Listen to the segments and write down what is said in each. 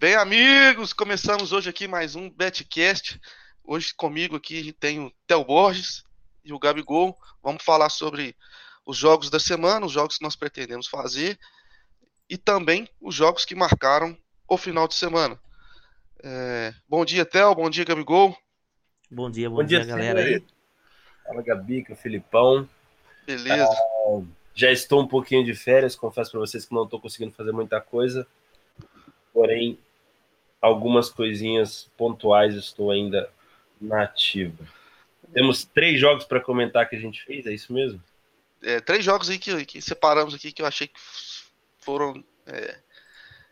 Bem, amigos, começamos hoje aqui mais um Betcast. Hoje comigo aqui tem o Theo Borges e o Gabigol. Vamos falar sobre os jogos da semana, os jogos que nós pretendemos fazer e também os jogos que marcaram o final de semana. É... Bom dia, Theo. Bom dia, Gabigol. Bom dia, bom, bom dia, dia, galera aí. Fala, Gabi, que é Filipão. Beleza. Ah, já estou um pouquinho de férias, confesso para vocês que não estou conseguindo fazer muita coisa. Porém, algumas coisinhas pontuais estou ainda na ativa. Temos três jogos para comentar que a gente fez, é isso mesmo? É, três jogos aí que, que, separamos aqui que eu achei que foram é,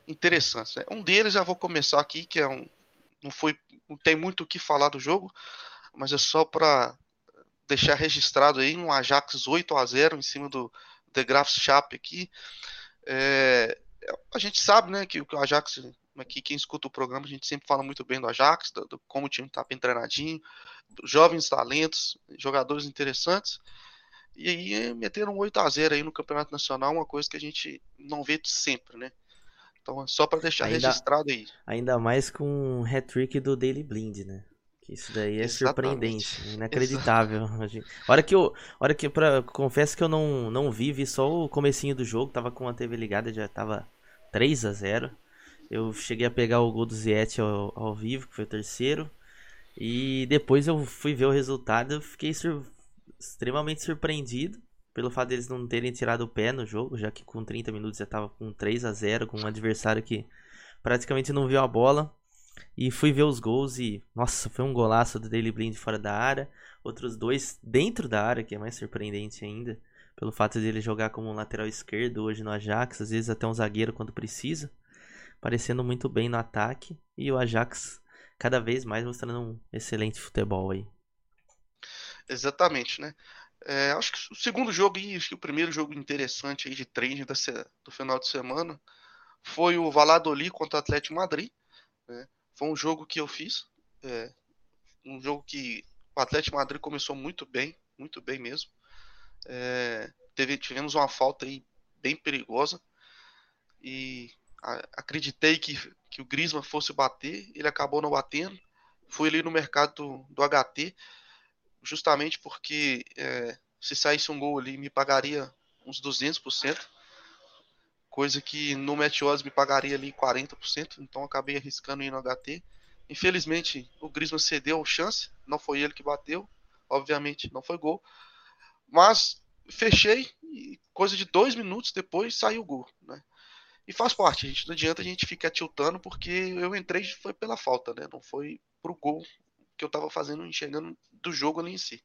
interessantes. Né? Um deles já vou começar aqui, que é um. Não foi. Não tem muito o que falar do jogo, mas é só para deixar registrado aí um Ajax 8 a 0 em cima do The Graf Chap aqui. É, a gente sabe, né, que o Ajax aqui quem escuta o programa, a gente sempre fala muito bem do Ajax, do, do como o time está bem treinadinho, jovens talentos, jogadores interessantes. E aí meteram um 8 a 0 aí no Campeonato Nacional, uma coisa que a gente não vê sempre, né? Então, só para deixar ainda, registrado aí. Ainda mais com o hat-trick do Daily Blind, né? Que isso daí é Exatamente. surpreendente, inacreditável. hora que eu, hora que para confesso que eu não não vi, vi só o comecinho do jogo, tava com a TV ligada, já tava 3 a 0. Eu cheguei a pegar o gol do Ziet ao, ao vivo, que foi o terceiro. E depois eu fui ver o resultado, fiquei sur extremamente surpreendido pelo fato deles não terem tirado o pé no jogo, já que com 30 minutos já estava com 3 a 0 com um adversário que praticamente não viu a bola. E fui ver os gols e, nossa, foi um golaço do Daily Blind fora da área, outros dois dentro da área, que é mais surpreendente ainda, pelo fato dele jogar como um lateral esquerdo hoje no Ajax, às vezes até um zagueiro quando precisa parecendo muito bem no ataque e o Ajax cada vez mais mostrando um excelente futebol aí. Exatamente, né? É, acho que o segundo jogo e o primeiro jogo interessante aí de trade do final de semana foi o Valladolid contra o Atlético Madrid. Né? Foi um jogo que eu fiz, é, um jogo que o Atlético Madrid começou muito bem, muito bem mesmo. É, teve, tivemos uma falta aí bem perigosa e acreditei que, que o Griezmann fosse bater, ele acabou não batendo. Fui ali no mercado do, do HT, justamente porque é, se saísse um gol ali me pagaria uns 200%, coisa que no Meteoros me pagaria ali 40%, então acabei arriscando ir no HT. Infelizmente o Griezmann cedeu a chance, não foi ele que bateu, obviamente não foi gol, mas fechei e coisa de dois minutos depois saiu o gol, né? E faz parte, a gente não adianta a gente ficar tiltando, porque eu entrei foi pela falta, né? Não foi pro gol que eu tava fazendo, enxergando do jogo ali em si.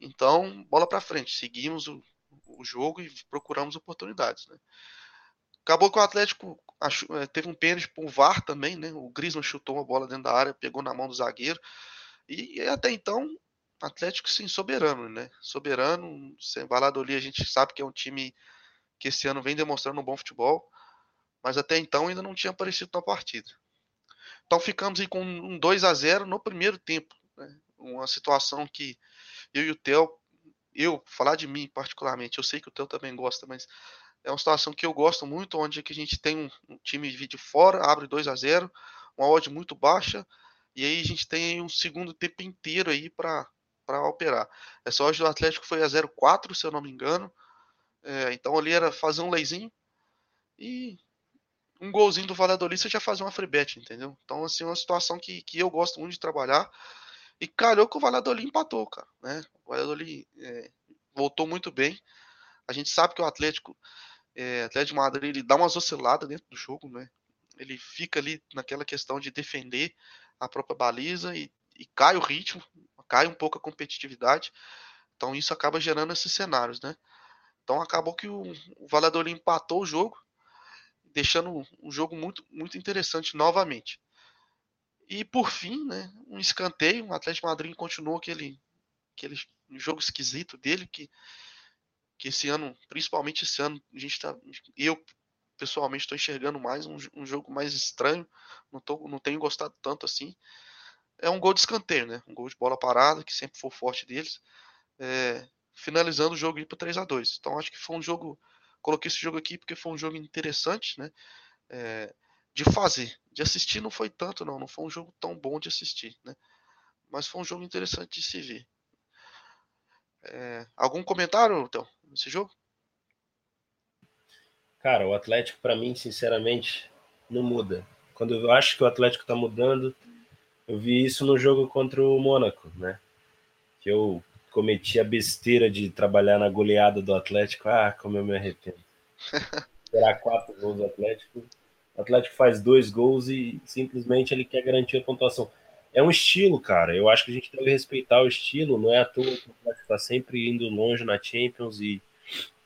Então, bola para frente, seguimos o, o, jogo e procuramos oportunidades, né? Acabou que o Atlético é, teve um pênalti pro VAR também, né? O Griezmann chutou uma bola dentro da área, pegou na mão do zagueiro. E, e até então, Atlético sim soberano, né? Soberano, sem Valladolid a gente sabe que é um time que esse ano vem demonstrando um bom futebol mas até então ainda não tinha aparecido na partida. Então ficamos aí com um 2 a 0 no primeiro tempo. Né? Uma situação que eu e o Theo, eu, falar de mim particularmente, eu sei que o Theo também gosta, mas é uma situação que eu gosto muito, onde que a gente tem um, um time de fora, abre 2 a 0 uma odd muito baixa, e aí a gente tem um segundo tempo inteiro aí para operar. Essa odd do Atlético foi a 0,4, se eu não me engano. É, então ali era fazer um leizinho e um golzinho do Valladolid você já fazia uma free bet, entendeu? Então, assim, é uma situação que, que eu gosto muito de trabalhar. E calhou que o Valladolid empatou, cara, né? O Valladolid é, voltou muito bem. A gente sabe que o Atlético, é, Atlético de Madrid, ele dá umas osciladas dentro do jogo, né? Ele fica ali naquela questão de defender a própria baliza e, e cai o ritmo, cai um pouco a competitividade. Então isso acaba gerando esses cenários, né? Então acabou que o, o Valladolid empatou o jogo deixando um jogo muito, muito interessante novamente. E por fim, né, um escanteio, o Atlético Madrid continuou aquele, aquele jogo esquisito dele, que, que esse ano, principalmente esse ano, a gente tá, eu pessoalmente estou enxergando mais um, um, jogo mais estranho, não, tô, não tenho gostado tanto assim. É um gol de escanteio, né? Um gol de bola parada, que sempre foi forte deles. É, finalizando o jogo para 3 a 2 Então acho que foi um jogo Coloquei esse jogo aqui porque foi um jogo interessante, né? É, de fazer. De assistir não foi tanto, não. Não foi um jogo tão bom de assistir, né? Mas foi um jogo interessante de se ver. É, algum comentário, então, nesse jogo? Cara, o Atlético, para mim, sinceramente, não muda. Quando eu acho que o Atlético tá mudando, eu vi isso no jogo contra o Mônaco, né? Que eu cometi a besteira de trabalhar na goleada do Atlético. Ah, como eu me arrependo. Esperar quatro gols do Atlético. O Atlético faz dois gols e simplesmente ele quer garantir a pontuação. É um estilo, cara. Eu acho que a gente deve respeitar o estilo. Não é à toa que o Atlético está sempre indo longe na Champions e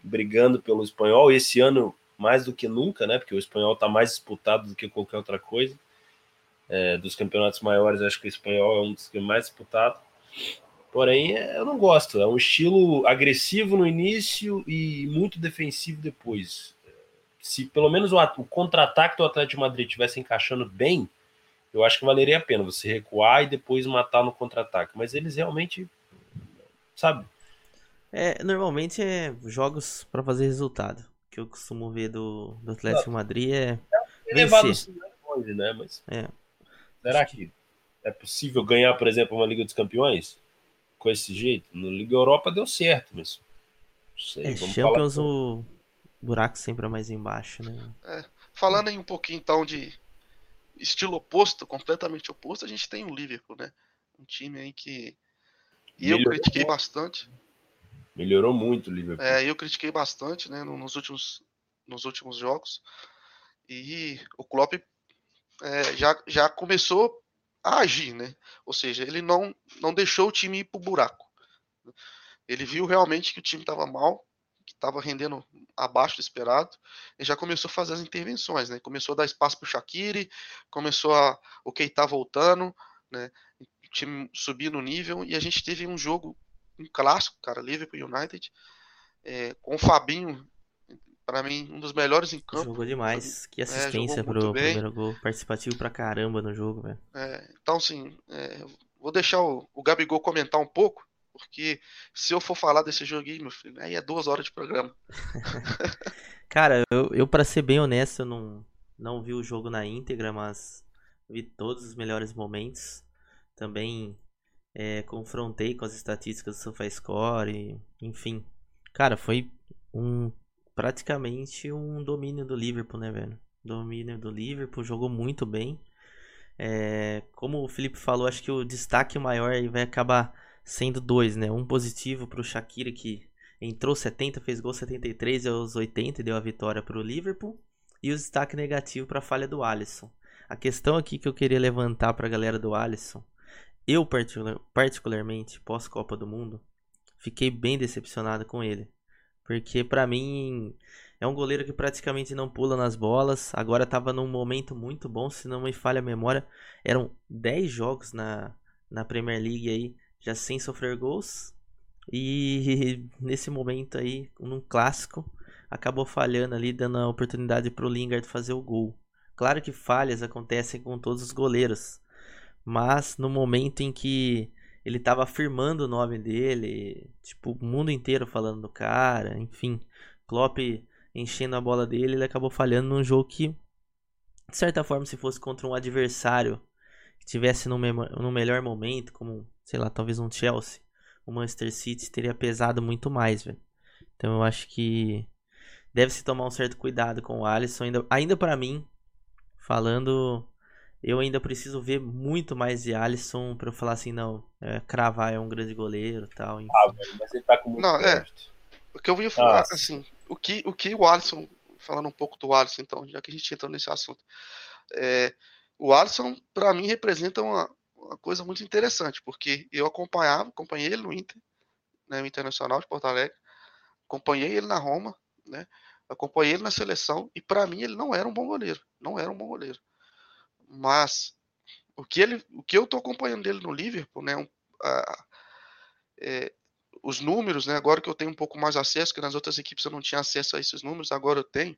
brigando pelo espanhol. Esse ano, mais do que nunca, né? Porque o espanhol está mais disputado do que qualquer outra coisa. É, dos campeonatos maiores, acho que o espanhol é um dos que mais disputado. Porém, é, eu não gosto. É um estilo agressivo no início e muito defensivo depois. Se pelo menos o, o contra-ataque do Atlético Madrid estivesse encaixando bem, eu acho que valeria a pena você recuar e depois matar no contra-ataque. Mas eles realmente, sabe? É, normalmente é jogos para fazer resultado. O que eu costumo ver do, do Atlético Madrid é. É elevado longe, né? Mas é. será que é possível ganhar, por exemplo, uma Liga dos Campeões? Com esse jeito. No Liga Europa deu certo, mas. Sei, é, Champions falar... o buraco sempre é mais embaixo, né? É, falando aí um pouquinho então de estilo oposto, completamente oposto, a gente tem o Liverpool, né? Um time aí que. E eu critiquei bastante. Melhorou muito o Liverpool. É, eu critiquei bastante, né, nos últimos, nos últimos jogos. E o Klopp é, já, já começou a agir, né? Ou seja, ele não, não deixou o time ir pro buraco. Ele viu realmente que o time estava mal, que estava rendendo abaixo do esperado, e já começou a fazer as intervenções, né? Começou a dar espaço para o Shaqiri, começou a o Keita voltando, né? O time subir no nível e a gente teve um jogo, um clássico, cara, Liverpool United, é, com o Fabinho para mim, um dos melhores em campo. Jogou demais. Que é, assistência é, pro bem. primeiro gol. Participativo pra caramba no jogo, velho. É, então, assim, é, vou deixar o, o Gabigol comentar um pouco, porque se eu for falar desse joguinho, meu filho, aí é duas horas de programa. Cara, eu, eu para ser bem honesto, eu não, não vi o jogo na íntegra, mas vi todos os melhores momentos. Também é, confrontei com as estatísticas do SofaScore, enfim. Cara, foi um praticamente um domínio do Liverpool, né, velho? Domínio do Liverpool, jogou muito bem. É, como o Felipe falou, acho que o destaque maior vai acabar sendo dois, né? Um positivo para o Shakira, que entrou 70, fez gol 73 e aos 80 e deu a vitória para o Liverpool. E o destaque negativo para a falha do Alisson. A questão aqui que eu queria levantar para a galera do Alisson, eu particularmente, pós-Copa do Mundo, fiquei bem decepcionado com ele. Porque para mim é um goleiro que praticamente não pula nas bolas. Agora estava num momento muito bom, se não me falha a memória. Eram 10 jogos na, na Premier League aí, já sem sofrer gols. E nesse momento aí, num clássico, acabou falhando ali, dando a oportunidade para o Lingard fazer o gol. Claro que falhas acontecem com todos os goleiros. Mas no momento em que ele tava afirmando o nome dele, tipo, o mundo inteiro falando do cara, enfim. Klopp enchendo a bola dele, ele acabou falhando num jogo que, de certa forma, se fosse contra um adversário que tivesse no, no melhor momento, como, sei lá, talvez um Chelsea, o Manchester City teria pesado muito mais, velho. Então eu acho que deve-se tomar um certo cuidado com o Alisson, ainda, ainda para mim, falando eu ainda preciso ver muito mais de Alisson para eu falar assim, não, é, cravar é um grande goleiro tal. Enfim. Ah, velho, mas ele tá com muito Não, é. O que eu ia falar, Nossa. assim, o que, o que o Alisson, falando um pouco do Alisson então, já que a gente entrou nesse assunto, é, o Alisson, para mim, representa uma, uma coisa muito interessante, porque eu acompanhava, acompanhei ele no Inter, né, no Internacional de Porto Alegre, acompanhei ele na Roma, né, acompanhei ele na seleção, e para mim ele não era um bom goleiro, não era um bom goleiro. Mas o que ele, o que eu estou acompanhando dele no Liverpool, né, um, a, é, os números, né, agora que eu tenho um pouco mais acesso, que nas outras equipes eu não tinha acesso a esses números, agora eu tenho.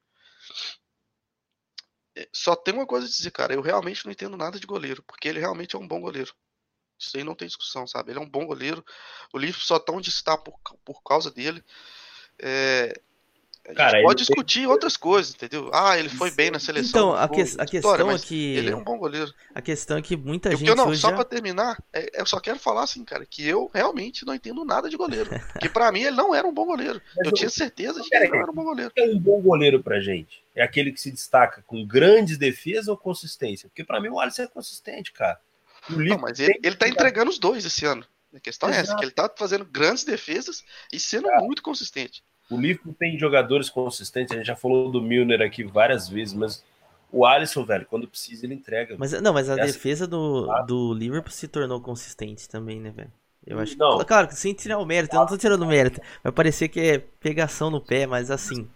É, só tem uma coisa a dizer, cara, eu realmente não entendo nada de goleiro, porque ele realmente é um bom goleiro. Isso aí não tem discussão, sabe? Ele é um bom goleiro. O Liverpool só tão onde está por, por causa dele. É, Cara, pode discutir tem... outras coisas, entendeu? Ah, ele foi bem na seleção. Então, a, que, a questão é que. Ele é um bom goleiro. A questão é que muita gente. Eu não, hoje só já... pra terminar, é, eu só quero falar assim, cara, que eu realmente não entendo nada de goleiro. que para mim ele não era um bom goleiro. Mas eu, eu tinha certeza de que ele não era um bom goleiro. É um bom goleiro pra gente. É aquele que se destaca com grandes defesas ou consistência? Porque para mim o Alisson é consistente, cara. Não, mas ele, ele tá entregando os dois esse ano. A questão Exato. é essa, que ele tá fazendo grandes defesas e sendo muito consistente. O Liverpool tem jogadores consistentes, a gente já falou do Milner aqui várias vezes, mas o Alisson, velho, quando precisa, ele entrega. Mas, não, mas a é defesa do, assim. do Liverpool se tornou consistente também, né, velho? Eu acho não. que. Claro, sem tirar o mérito, eu não tô tirando o mérito. Vai parecer que é pegação no pé, mas assim.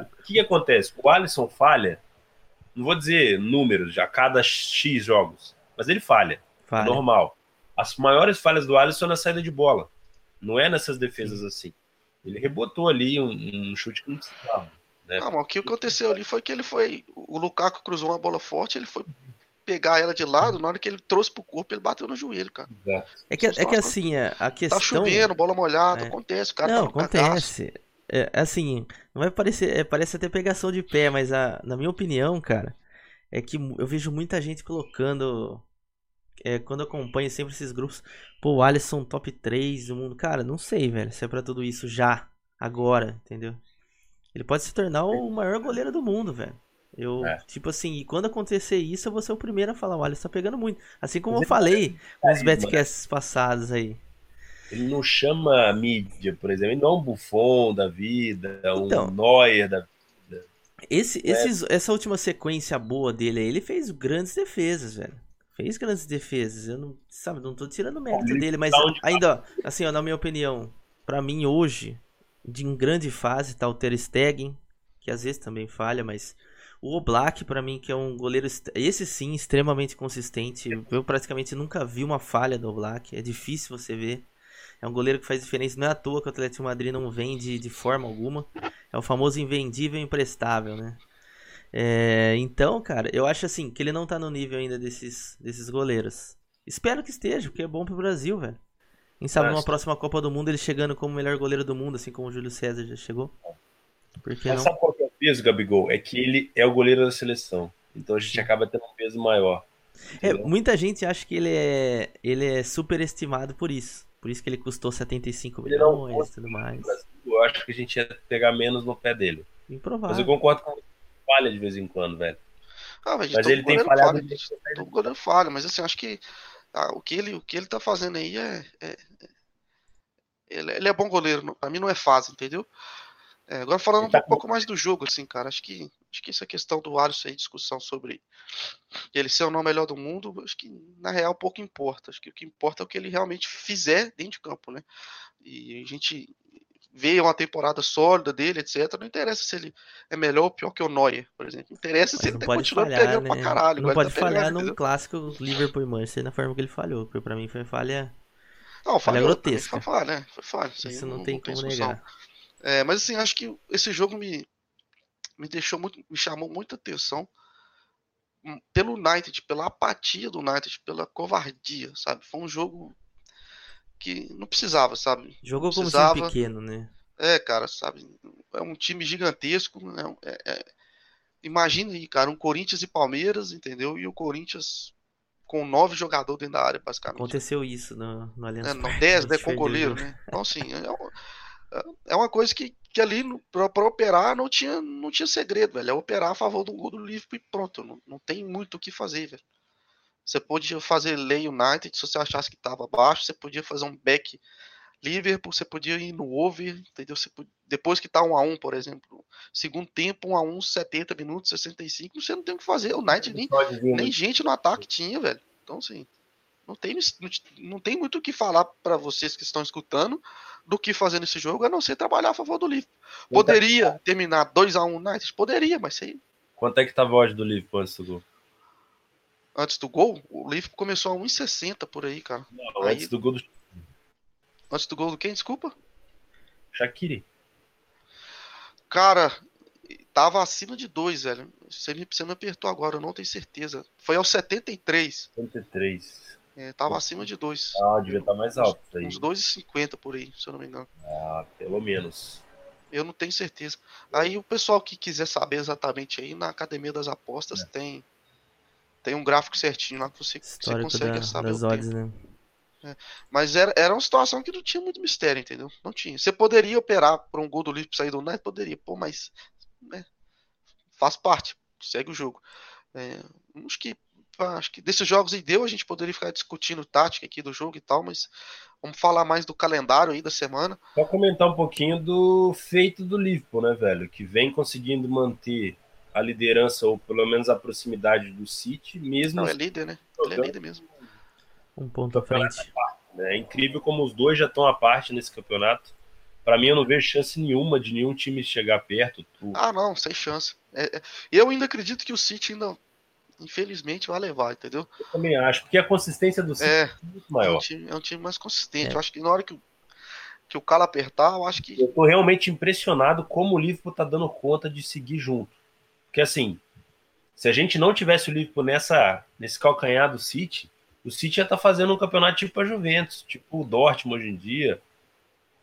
O que, que acontece? O Alisson falha, não vou dizer números, já cada X jogos, mas ele falha. falha. Normal. As maiores falhas do Alisson é na saída de bola. Não é nessas defesas Sim. assim. Ele rebotou ali um, um chute que não precisava. Né? Não, mas o que aconteceu ali foi que ele foi. O Lukaku cruzou uma bola forte, ele foi pegar ela de lado, na hora que ele trouxe pro corpo, ele bateu no joelho, cara. É que, é que assim, a questão. Tá chovendo, bola molhada, é. acontece, o cara Não, tá acontece. É, assim, não vai parecer. É, parece até pegação de pé, mas a, na minha opinião, cara, é que eu vejo muita gente colocando é, quando acompanho sempre esses grupos, pô, o Alisson top 3 do mundo. Cara, não sei, velho, se é pra tudo isso já, agora, entendeu? Ele pode se tornar o maior goleiro do mundo, velho. Eu, é. tipo assim, e quando acontecer isso, eu vou ser o primeiro a falar, o Alisson tá pegando muito. Assim como eu falei nos betcasts passados aí. Ele não chama a mídia, por exemplo, ele não é um Buffon da vida, então, um Neuer da vida. Esse, é. esses, essa última sequência boa dele aí, ele fez grandes defesas, velho fez grandes defesas. Eu não, sabe, não tô tirando mérito dele, mas ainda, assim, ó, na minha opinião, para mim hoje, de em grande fase tá o Ter Stegen, que às vezes também falha, mas o Oblak para mim que é um goleiro esse sim extremamente consistente. Eu praticamente nunca vi uma falha do Oblak, é difícil você ver. É um goleiro que faz diferença, não é à toa que o Atlético Madrid não vende de forma alguma. É o famoso invendível emprestável, né? É, então, cara, eu acho assim que ele não tá no nível ainda desses, desses goleiros. Espero que esteja, porque é bom pro Brasil, velho. Quem sabe numa próxima Copa do Mundo ele chegando como o melhor goleiro do mundo, assim como o Júlio César já chegou. Porque Mas não? sabe qual que é o peso, Gabigol? É que ele é o goleiro da seleção. Então a gente acaba tendo um peso maior. É, muita gente acha que ele é, ele é superestimado por isso. Por isso que ele custou 75 ele milhões e tudo mais. Eu acho que a gente ia pegar menos no pé dele. Improvável. Mas eu concordo com falha de vez em quando, velho. Ah, mas, mas ele tem falhado. Falha, todo goleiro falha, mas assim, acho que ah, o, que ele, o que ele tá fazendo aí é. é, é ele, ele, é bom goleiro, pra mim não é fácil, entendeu? É, agora falando tá um pouco mais do jogo, assim, cara, acho que, acho que essa questão do Alisson aí, discussão sobre ele ser ou não o melhor do mundo, acho que na real pouco importa. Acho que o que importa é o que ele realmente fizer dentro de campo, né? E a gente ver uma temporada sólida dele, etc. Não interessa se ele é melhor ou pior que o Neuer, por exemplo. Interessa Mas se ele tá continuando falhar, pegando né? pra caralho. Não pode tá falhar pegando, num clássico Liverpool e Manchester na forma que ele falhou, porque pra mim foi falha. Não, falha grotesca. Foi falha, né? Foi falha. Isso, isso não, não, tem não como negar. É, mas assim, acho que esse jogo me, me deixou muito. me chamou muita atenção pelo United, pela apatia do United, pela covardia, sabe? Foi um jogo que não precisava, sabe? Jogou como precisava. time pequeno, né? É, cara, sabe? É um time gigantesco. Né? É, é... Imagina aí, cara, um Corinthians e Palmeiras, entendeu? E o Corinthians com nove jogadores dentro da área, basicamente. Aconteceu isso no, no Allianz é, não, dez, né, com goleiro, né? Então, assim, é, é uma coisa que, que ali, pra, pra, operar, não tinha, não tinha segredo, velho. É operar a favor do gol do Liverpool e pronto. Não, não tem muito o que fazer, velho. Você podia fazer Lei United se você achasse que estava abaixo. Você podia fazer um back Liverpool. Você podia ir no over, entendeu? Podia, depois que tá 1 a 1 por exemplo. Segundo tempo, 1 a 1 70 minutos, 65. Você não tem o que fazer. O United nem, nem né? gente no ataque tinha, velho. Então, assim. Não tem, não tem muito o que falar para vocês que estão escutando do que fazer nesse jogo, a não ser trabalhar a favor do Liverpool. Poderia terminar 2 a 1 United? Poderia, mas aí. Quanto é que tá a do Liverpool antes do gol? Antes do gol, o Liverpool começou a 1,60 por aí, cara. Não, aí... antes do gol do. Antes do gol do quem? Desculpa? Shaqiri. Cara, tava acima de 2, velho. Você me, você me apertou agora, eu não tenho certeza. Foi aos 73. 73. É, tava acima de 2. Ah, devia estar tá mais alto. Uns 2,50 por aí, se eu não me engano. Ah, pelo menos. Eu não tenho certeza. Aí o pessoal que quiser saber exatamente aí, na Academia das Apostas é. tem tem um gráfico certinho lá que você, você consegue da, saber das odds, né? É. Mas era, era uma situação que não tinha muito mistério, entendeu? Não tinha. Você poderia operar por um gol do Liverpool sair do net? Poderia, pô, mas né, faz parte, segue o jogo. É, acho que acho que desses jogos aí deu, a gente poderia ficar discutindo tática aqui do jogo e tal, mas vamos falar mais do calendário aí da semana. Só comentar um pouquinho do feito do Liverpool, né, velho? Que vem conseguindo manter a liderança, ou pelo menos a proximidade do City, mesmo. Não, é líder, né? Ele é líder mesmo. Um ponto à frente. É incrível como os dois já estão à parte nesse campeonato. Para mim, eu não vejo chance nenhuma de nenhum time chegar perto. Tu... Ah, não, sem chance. É, é... Eu ainda acredito que o City ainda, infelizmente, vai levar, entendeu? Eu também acho, porque a consistência do City é, é muito maior. É um time, é um time mais consistente. É. Eu acho que na hora que o, que o calo apertar, eu acho que. Eu tô realmente impressionado como o Liverpool tá dando conta de seguir junto. Porque assim, se a gente não tivesse o Liverpool nessa, nesse calcanhar do City, o City já tá fazendo um campeonato tipo a Juventus, tipo o Dortmund hoje em dia.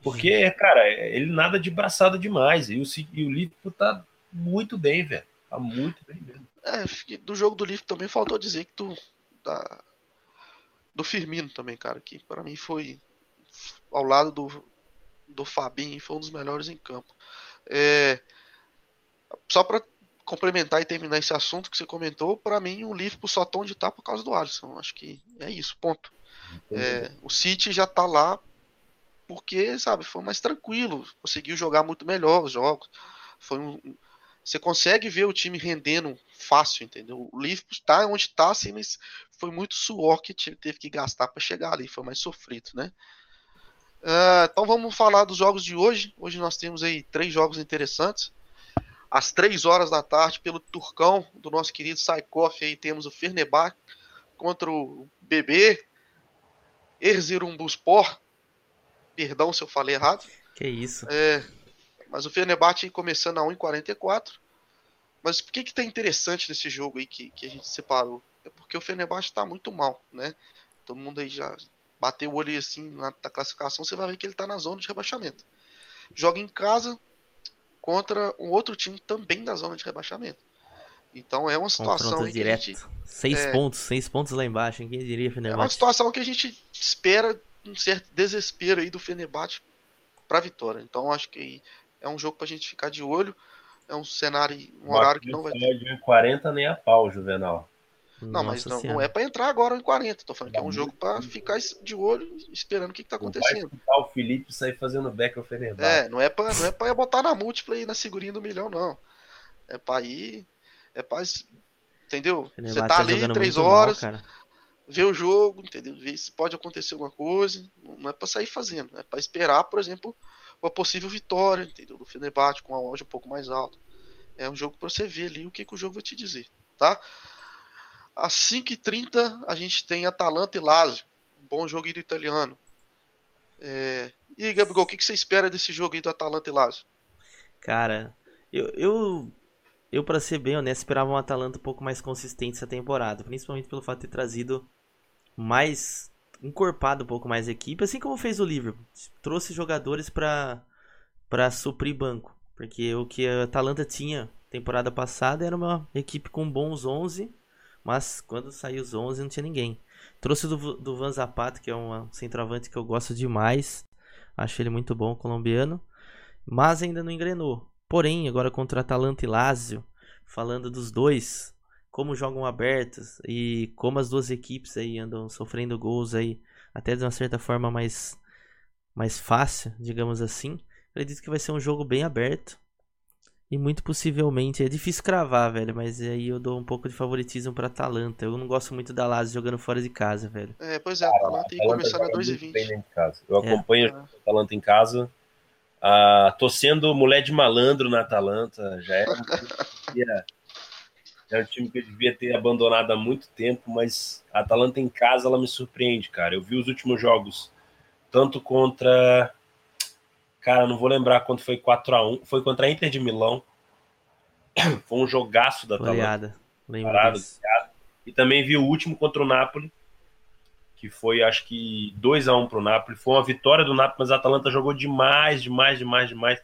Porque, cara, ele nada de braçada demais. E o, e o Liverpool tá muito bem, velho. Tá muito bem mesmo. É, do jogo do Liverpool também faltou dizer que tu. Da, do Firmino também, cara, que para mim foi ao lado do, do Fabinho, foi um dos melhores em campo. É, só para complementar e terminar esse assunto que você comentou, para mim o Liverpool só tá onde tá por causa do Alisson. Acho que é isso, ponto. É, o City já tá lá porque, sabe, foi mais tranquilo, conseguiu jogar muito melhor os jogos. Foi um, você consegue ver o time rendendo fácil, entendeu? O Liverpool está onde está, assim, mas foi muito suor que teve que gastar para chegar ali, foi mais sofrido, né? Uh, então vamos falar dos jogos de hoje. Hoje nós temos aí três jogos interessantes às 3 horas da tarde, pelo Turcão do nosso querido Saikoff, aí temos o Fernebach contra o BB Erzurumbuspor. Perdão se eu falei errado. Que isso. É, mas o Fenerbahçe começando a 1,44. Mas por que que tá interessante nesse jogo aí que, que a gente separou? É porque o Fenerbahçe está muito mal, né? Todo mundo aí já bateu o olho assim na, na classificação, você vai ver que ele está na zona de rebaixamento. Joga em casa, contra um outro time também da zona de rebaixamento. Então é uma situação direto. Gente, seis é, pontos, seis pontos lá embaixo, quem diria Fenerbahçe? É uma situação que a gente espera um certo desespero aí do Fenerbahçe para vitória. Então acho que é um jogo para a gente ficar de olho. É um cenário, um horário que não vai ter. De 40 nem a pau, Juvenal. Não, mas não, não, é para entrar agora em 40. Tô falando que é um jogo para ficar de olho esperando o que, que tá acontecendo. Vai o Felipe sair fazendo back ao. É, não é para não é para botar na múltipla aí na segurinha do milhão não. É para ir é para entendeu? Você tá, tá ali três horas, mal, vê o jogo, entendeu? Vê se pode acontecer alguma coisa. Não é para sair fazendo, é para esperar, por exemplo, uma possível vitória, entendeu? Do Fenerbahçe com a loja um pouco mais alta. É um jogo para você ver ali o que, que o jogo vai te dizer, tá? Às 5h30 a gente tem Atalanta e Lazio. bom jogo do italiano. É... E aí, Gabriel, o que, você espera desse jogo aí do Atalanta e Lazio? Cara, eu, eu, eu para ser bem honesto, esperava um Atalanta um pouco mais consistente essa temporada. Principalmente pelo fato de ter trazido mais. encorpado um pouco mais a equipe, assim como fez o Liverpool. Trouxe jogadores para para suprir banco. Porque o que a Atalanta tinha temporada passada era uma equipe com bons 11 mas quando saiu os 11 não tinha ninguém. Trouxe do, do Van Zapata, que é um centroavante que eu gosto demais. Acho ele muito bom, colombiano. Mas ainda não engrenou. Porém, agora contra Atalanta e Lazio, falando dos dois, como jogam abertos e como as duas equipes aí andam sofrendo gols aí, até de uma certa forma mais, mais fácil, digamos assim. Acredito que vai ser um jogo bem aberto. E muito possivelmente, é difícil cravar, velho, mas aí eu dou um pouco de favoritismo pra Atalanta. Eu não gosto muito da Lazio jogando fora de casa, velho. É, pois é, a Atalanta ia começar na 2,20. Eu é. acompanho é. a Atalanta em casa. Ah, tô sendo mulher de malandro na Atalanta. Já é um é um time que eu devia ter abandonado há muito tempo, mas a Atalanta em casa ela me surpreende, cara. Eu vi os últimos jogos, tanto contra Cara, não vou lembrar quanto foi 4 a 1 Foi contra a Inter de Milão. Foi um jogaço da Atalanta. Parado, e também vi o último contra o Napoli, que foi acho que 2 a 1 para o Napoli. Foi uma vitória do Napoli, mas a Atalanta jogou demais, demais, demais, demais.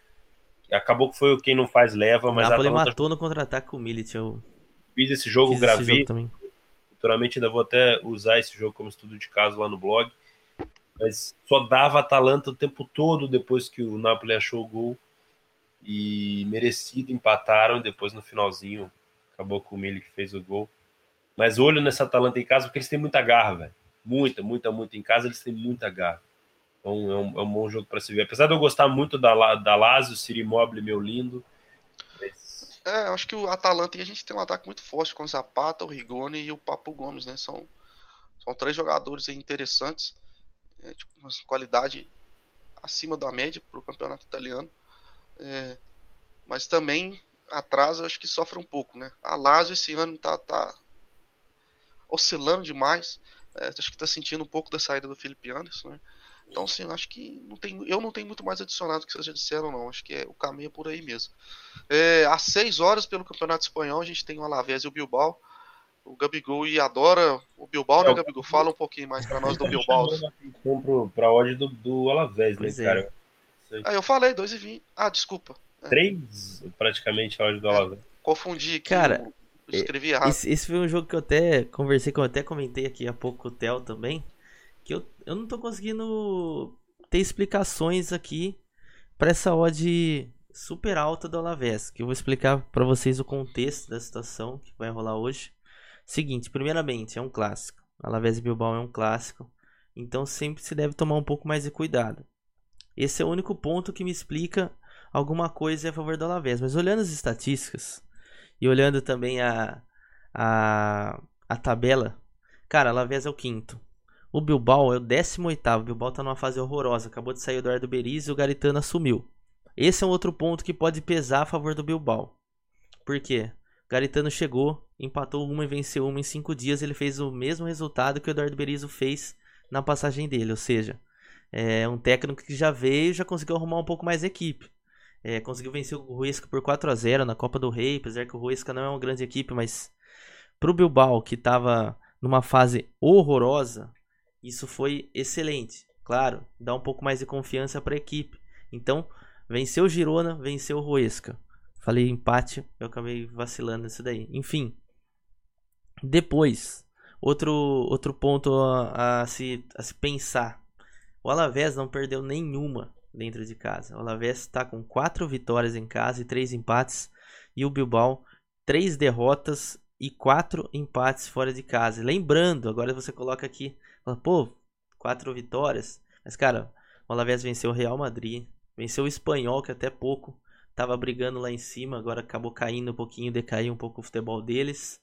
acabou que foi o quem não faz leva, mas o Napoli Atalanta... matou no contra-ataque com o Milit. Eu fiz esse jogo, fiz gravei. Esse jogo também. Futuramente ainda vou até usar esse jogo como estudo de caso lá no blog. Mas só dava Atalanta o tempo todo depois que o Napoli achou o gol. E merecido, empataram. Depois no finalzinho acabou com o Milik que fez o gol. Mas olho nessa Atalanta em casa porque eles têm muita garra, velho. Muita, muita, muita. Em casa eles têm muita garra. Então é um, é um bom jogo para se ver. Apesar de eu gostar muito da, da Lazio, Siri Mobile, meu lindo. É, acho que o Atalanta a gente tem um ataque muito forte com o Zapata, o Rigoni e o Papo Gomes, né? São, são três jogadores interessantes é, tipo, uma qualidade acima da média para o campeonato italiano. É, mas também atrás eu acho que sofre um pouco, né? A Lazio esse ano tá, tá oscilando demais. É, acho que está sentindo um pouco da saída do Felipe Anderson, né? Então, assim, acho que não tem, eu não tenho muito mais adicionado que vocês já disseram, não. Acho que é, o caminho é por aí mesmo. É, às 6 horas, pelo Campeonato Espanhol, a gente tem o Alavés e o Bilbao o Gabigol e adora o Bilbao, né, Gabigol? Fala um pouquinho mais para nós do Bilbao. Compro para hoje do, do Alavés, né, é. cara? Ah, eu falei, 2,20. Ah, desculpa. É. Três, praticamente, a hora do é, Alavés. Confundi aqui. Cara, eu escrevi errado. Esse, esse, foi um jogo que eu até conversei, que eu até comentei aqui há pouco com o Theo também, que eu, eu não tô conseguindo ter explicações aqui para essa odd super alta do Alavés, que eu vou explicar para vocês o contexto da situação que vai rolar hoje. Seguinte, primeiramente, é um clássico. Alavés e Bilbao é um clássico. Então sempre se deve tomar um pouco mais de cuidado. Esse é o único ponto que me explica alguma coisa a favor do Alavés. Mas olhando as estatísticas e olhando também a, a, a tabela, cara, Alavés é o quinto. O Bilbao é o 18 O Bilbao tá numa fase horrorosa. Acabou de sair o Eduardo Berizzi e o Garitano assumiu. Esse é um outro ponto que pode pesar a favor do Bilbao. Por quê? Garitano chegou, empatou uma e venceu uma em cinco dias. Ele fez o mesmo resultado que o Eduardo Berizzo fez na passagem dele. Ou seja, é um técnico que já veio já conseguiu arrumar um pouco mais equipe. É, conseguiu vencer o Ruesca por 4 a 0 na Copa do Rei, apesar que o Ruesca não é uma grande equipe, mas pro Bilbao, que estava numa fase horrorosa, isso foi excelente. Claro, dá um pouco mais de confiança para a equipe. Então, venceu o Girona, venceu o Ruesca. Falei empate, eu acabei vacilando nisso daí. Enfim. Depois, outro, outro ponto a, a, se, a se pensar. O Alavés não perdeu nenhuma dentro de casa. O Alavés está com quatro vitórias em casa e três empates. E o Bilbao, três derrotas e quatro empates fora de casa. Lembrando, agora você coloca aqui, fala, pô, quatro vitórias. Mas, cara, o Alavés venceu o Real Madrid, venceu o Espanhol, que até pouco Tava brigando lá em cima, agora acabou caindo um pouquinho, decaiu um pouco o futebol deles.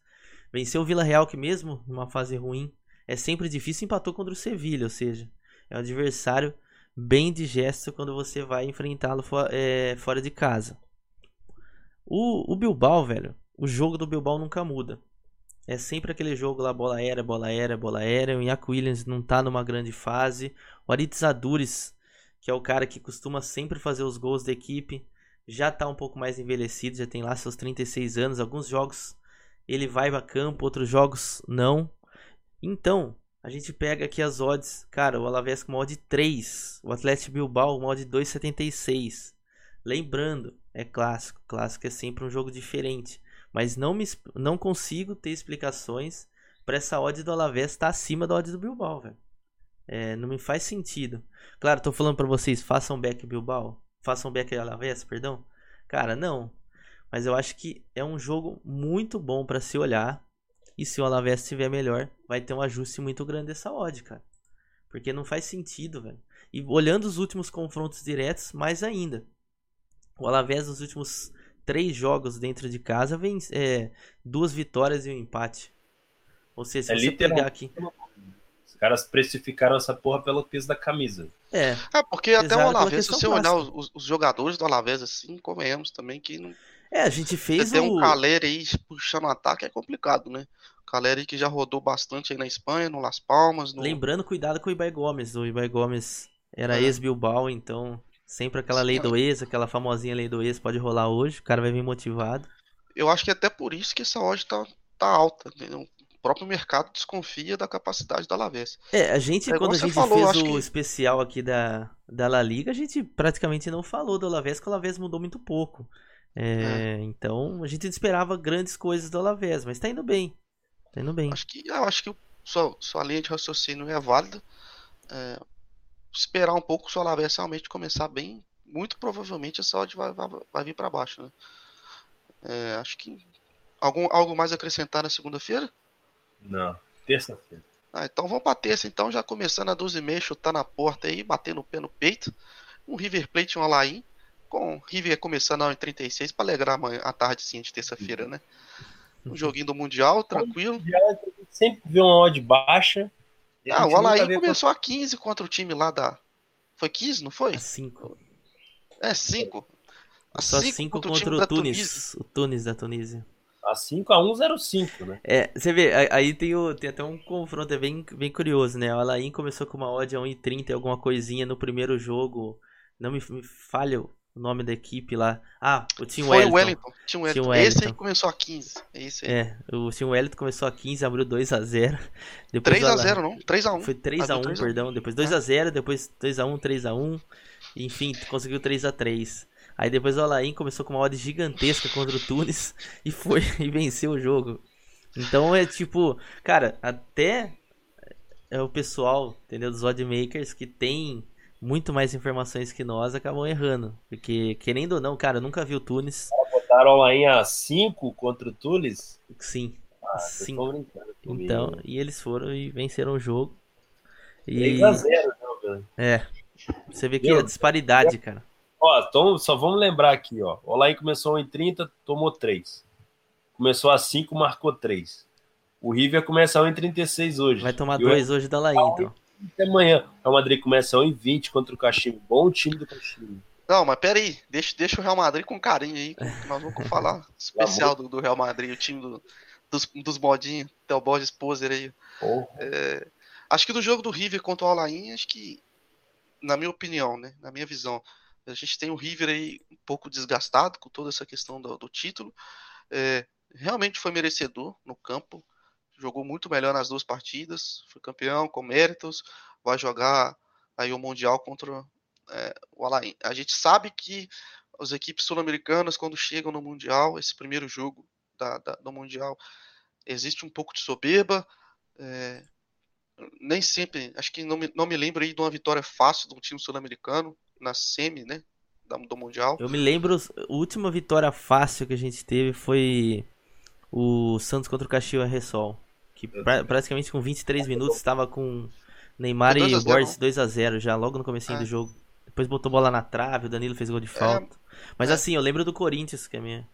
Venceu o Vila Real, que mesmo numa fase ruim, é sempre difícil, empatou contra o Sevilha, ou seja, é um adversário bem digesto quando você vai enfrentá-lo é, fora de casa. O, o Bilbao, velho, o jogo do Bilbao nunca muda. É sempre aquele jogo lá, bola aérea, bola aérea, bola aérea. O Iaco Williams não tá numa grande fase. O Aritz Adures, que é o cara que costuma sempre fazer os gols da equipe, já está um pouco mais envelhecido, já tem lá seus 36 anos. Alguns jogos ele vai a campo, outros jogos não. Então, a gente pega aqui as odds. Cara, o Alavés com uma odd 3, o Atlético Bilbao uma odd 2,76. Lembrando, é clássico. Clássico é sempre um jogo diferente. Mas não, me, não consigo ter explicações para essa odd do Alavés estar tá acima da odd do Bilbao, velho. É, não me faz sentido. Claro, tô falando para vocês, façam back Bilbao façam back Alavés, perdão? Cara, não. Mas eu acho que é um jogo muito bom para se olhar. E se o Alavés estiver melhor, vai ter um ajuste muito grande essa odd, cara. Porque não faz sentido, velho. E olhando os últimos confrontos diretos, mais ainda. O Alavés nos últimos três jogos dentro de casa vem é, duas vitórias e um empate. Ou seja, se é você pegar aqui caras precificaram essa porra pelo peso da camisa. É. É, porque até o Alavés, se você olhar os, os, jogadores do Alavés assim, comemos também que não. É, a gente fez. Você o... tem um Calera aí puxando o ataque é complicado, né? Calera aí que já rodou bastante aí na Espanha, no Las Palmas. No... Lembrando, cuidado com o Ibai Gomes. O Ibai Gomes era é. ex-Bilbao, então sempre aquela lei do ex, aquela famosinha lei do ex pode rolar hoje. O cara vai vir motivado. Eu acho que é até por isso que essa hoje tá, tá alta, entendeu? próprio mercado desconfia da capacidade da Alavés. É, a gente, é, quando a gente falou, fez o que... especial aqui da, da La Liga, a gente praticamente não falou do Alavés, porque o Alavés mudou muito pouco. É, é. Então, a gente esperava grandes coisas do Alavés, mas tá indo bem. Tá indo bem. Acho que, eu acho que sua, sua linha de raciocínio é válida. É, esperar um pouco o Alavés realmente começar bem, muito provavelmente essa odd vai, vai, vai vir para baixo. Né? É, acho que algum, algo mais a acrescentar na segunda-feira? Não, terça-feira. Ah, então vamos pra terça, então, já começando a 12h30, chutar na porta aí, batendo o pé no peito. Um River Plate e um Alain, com o River começando a 36 para alegrar amanhã, a tardezinha de terça-feira, né? Um joguinho do Mundial, tranquilo. Mundial, sempre vê uma odd baixa. Ah, o Alain começou a 15 contra o time lá da. Foi 15, não foi? 5. É 5. É Só 5 contra, contra o, o Tunis. O Tunis da Tunísia. A 5x105, né? É, você vê, aí tem, o, tem até um confronto é bem, bem curioso, né? O Alain começou com uma odd a 1,30 alguma coisinha no primeiro jogo. Não me, me falha o nome da equipe lá. Ah, o Tim Foi Wellington. Wellington. Tim Wellington. Wellington. Esse aí começou a 15. É, esse aí. é o Tim Wellington começou a 15, abriu 2x0. 3x0, não? 3x1. Foi 3x1, perdão. Depois 2x0, é. depois 2x1, 3x1. Enfim, conseguiu 3x3. Aí depois o Alain começou com uma odd gigantesca contra o Tunis e foi e venceu o jogo. Então é tipo, cara, até é o pessoal, entendeu, dos oddmakers que tem muito mais informações que nós acabam errando. Porque, querendo ou não, cara, eu nunca vi o Tunis. Botaram a 5 contra o Tunis? Sim. Ah, cinco. Então, e eles foram e venceram o jogo. E... 3x0, né, É. Você vê que Meu, a disparidade, cara. Ó, então, só vamos lembrar aqui, ó. O Olain começou em 30, tomou 3. Começou a 5, marcou 3. O River começou em 36 hoje. Vai tomar 2 hoje da Lain, então. Até amanhã. O Madrid começa em 20 contra o Cachimbo. Bom time do Cachimbo. Não, mas pera aí. Deixa, deixa o Real Madrid com carinho aí. Nós vamos falar especial do, do, Real Madrid, o time do, dos, dos modinhos. Theo Borges Poser aí. É, acho que do jogo do River contra o Alain, acho que, na minha opinião, né, na minha visão, a gente tem o River aí um pouco desgastado com toda essa questão do, do título. É, realmente foi merecedor no campo, jogou muito melhor nas duas partidas, foi campeão com méritos, vai jogar aí o Mundial contra é, o Alain. A gente sabe que as equipes sul-americanas, quando chegam no Mundial, esse primeiro jogo da, da, do Mundial, existe um pouco de soberba. É, nem sempre, acho que não me, não me lembro aí de uma vitória fácil de um time sul-americano na semi, né? Do Mundial. Eu me lembro, a última vitória fácil que a gente teve foi o Santos contra o Caxias Ressol. Que pra, praticamente com 23 minutos estava com Neymar e Borges 2x0 já, logo no começo é. do jogo. Depois botou bola na trave, o Danilo fez gol de é. falta. É. Mas assim, eu lembro do Corinthians, que é a minha,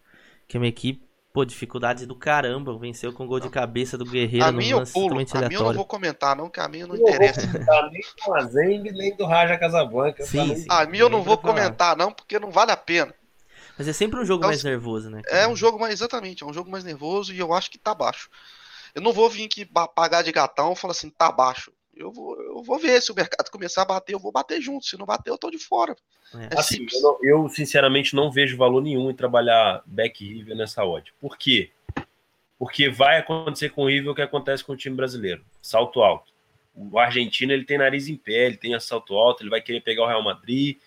que é a minha equipe Pô, dificuldade do caramba. Venceu com gol de cabeça do Guerreiro a no lance pulo. totalmente aleatório. A mim eu não vou comentar, não, que a mim não interessa. nem do nem do Raja Casablanca. Sim, sim, a mim eu não vou comentar, não, porque não vale a pena. Mas é sempre um jogo então, mais nervoso, né? Cara? É um jogo mais, exatamente, é um jogo mais nervoso e eu acho que tá baixo. Eu não vou vir aqui pagar de gatão e falar assim, tá baixo eu vou, eu vou ver se o mercado começar a bater, eu vou bater junto. Se não bater, eu tô de fora. É. é assim, eu, não, eu, sinceramente não vejo valor nenhum em trabalhar back river nessa odd. Por quê? Porque vai acontecer com o River o que acontece com o time brasileiro. Salto alto. O argentino ele tem nariz em pé, ele tem salto alto, ele vai querer pegar o Real Madrid.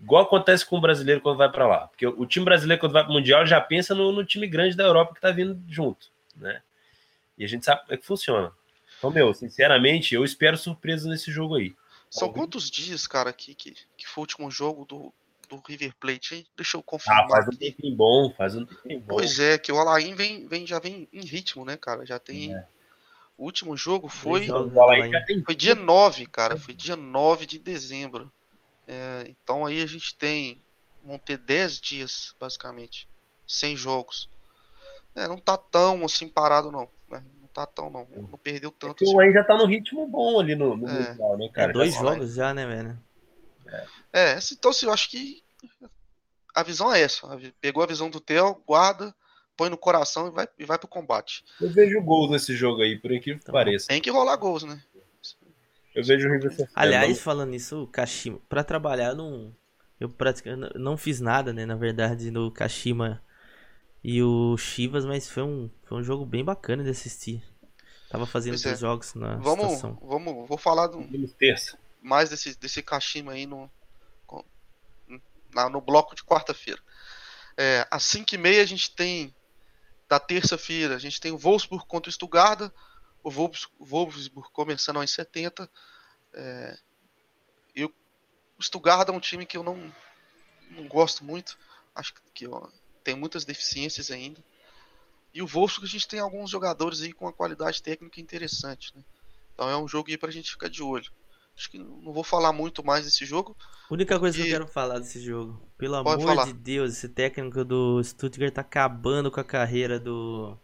Igual acontece com o brasileiro quando vai para lá. Porque o time brasileiro, quando vai para o Mundial, já pensa no, no, time grande da Europa que está vindo junto. Né? E a gente sabe como é que funciona. Então, meu, sinceramente, eu espero surpresa nesse jogo aí. São quantos dias, cara, que, que, que foi o último jogo do, do River Plate, hein? Deixa eu confirmar. Ah, faz um tempinho bom, faz um tempinho bom. Pois é, que o Alain vem, vem, já vem em ritmo, né, cara? Já tem. É. O último jogo foi. Foi dia 9, cara. Foi dia 9 de dezembro. É, então aí a gente tem. Vão ter 10 dias, basicamente. Sem jogos. É, não tá tão assim parado, não. Tá tão, não. Não perdeu tanto. É o assim. já tá no ritmo bom ali no, no é. Mundial, né, cara? É dois jogos já, né, velho? É. é, então assim, eu acho que a visão é essa. Pegou a visão do Theo, guarda, põe no coração e vai, e vai pro combate. Eu vejo gols nesse jogo aí, por aqui que então, pareça. Tem que rolar gols, né? Eu vejo o River Aliás, falando nisso, o Kashima, pra trabalhar, não. Eu praticamente não fiz nada, né? Na verdade, no Kashima e o Chivas, mas foi um, foi um jogo bem bacana de assistir. Tava fazendo os é. jogos na vamos, situação. Vamos, vou falar do, terça. mais desse, desse Kashima aí no, na, no bloco de quarta-feira. É, às 5h30 a gente tem, da terça-feira, a gente tem o Wolfsburg contra o Stuttgart, o Wolfsburg começando aos 70. É, e o Stuttgart é um time que eu não, não gosto muito, acho que ó, tem muitas deficiências ainda. E o Wolfsburg a gente tem alguns jogadores aí com uma qualidade técnica interessante, né? Então é um jogo aí pra gente ficar de olho. Acho que não vou falar muito mais desse jogo. A única coisa que eu quero falar desse jogo. Pelo amor falar. de Deus, esse técnico do Stuttgart tá acabando com a carreira do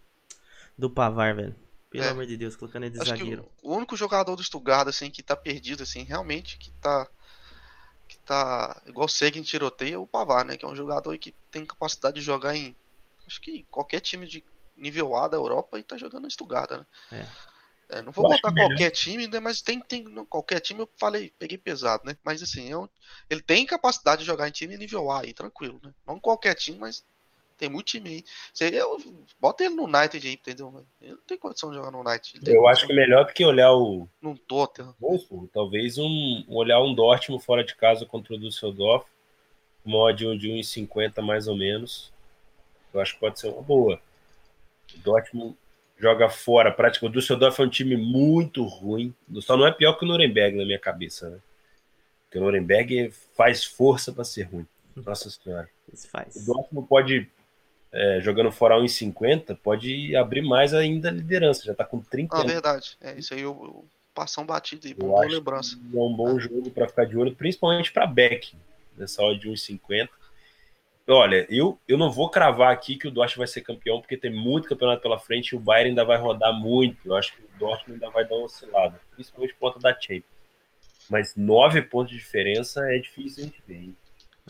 do Pavar, velho. Pelo é. amor de Deus, colocando ele de Acho zagueiro. o único jogador do Stuttgart assim que tá perdido assim, realmente que tá tá igual segue em tiroteio é o Pavar, né, que é um jogador que tem capacidade de jogar em acho que qualquer time de nível A da Europa e tá jogando Stuttgart, né? É. é não vou botar qualquer time, né? Mas tem, tem qualquer time, eu falei, peguei pesado, né? Mas assim, eu, ele tem capacidade de jogar em time nível A aí, tranquilo, né? Não qualquer time, mas tem muito time aí. Você, eu, bota ele no United aí, entendeu? Ele não tem condição de jogar no United. Eu acho que é melhor do que olhar o. Num Tottenham. Talvez um, olhar um Dortmund fora de casa contra o Düsseldorf. Mod de 1,50 mais ou menos. Eu acho que pode ser uma boa. O Dortmund joga fora, prática. O Düsseldorf é um time muito ruim. Só não é pior que o Nuremberg na minha cabeça, né? Porque o Nuremberg faz força para ser ruim. Nossa senhora. Isso faz. O Dortmund pode, é, jogando fora 1,50, pode abrir mais ainda a liderança. Já tá com 30 Ah, verdade. É isso aí, eu, passar um batido aí, boa lembrança. É um bom jogo para ficar de olho, principalmente para Beck, nessa hora de 1,50. Olha, eu, eu não vou cravar aqui que o Dortmund vai ser campeão, porque tem muito campeonato pela frente e o Bayern ainda vai rodar muito. Eu acho que o Dortmund ainda vai dar uma oscilada, principalmente por conta da Champions. Mas nove pontos de diferença é difícil a gente ver, hein?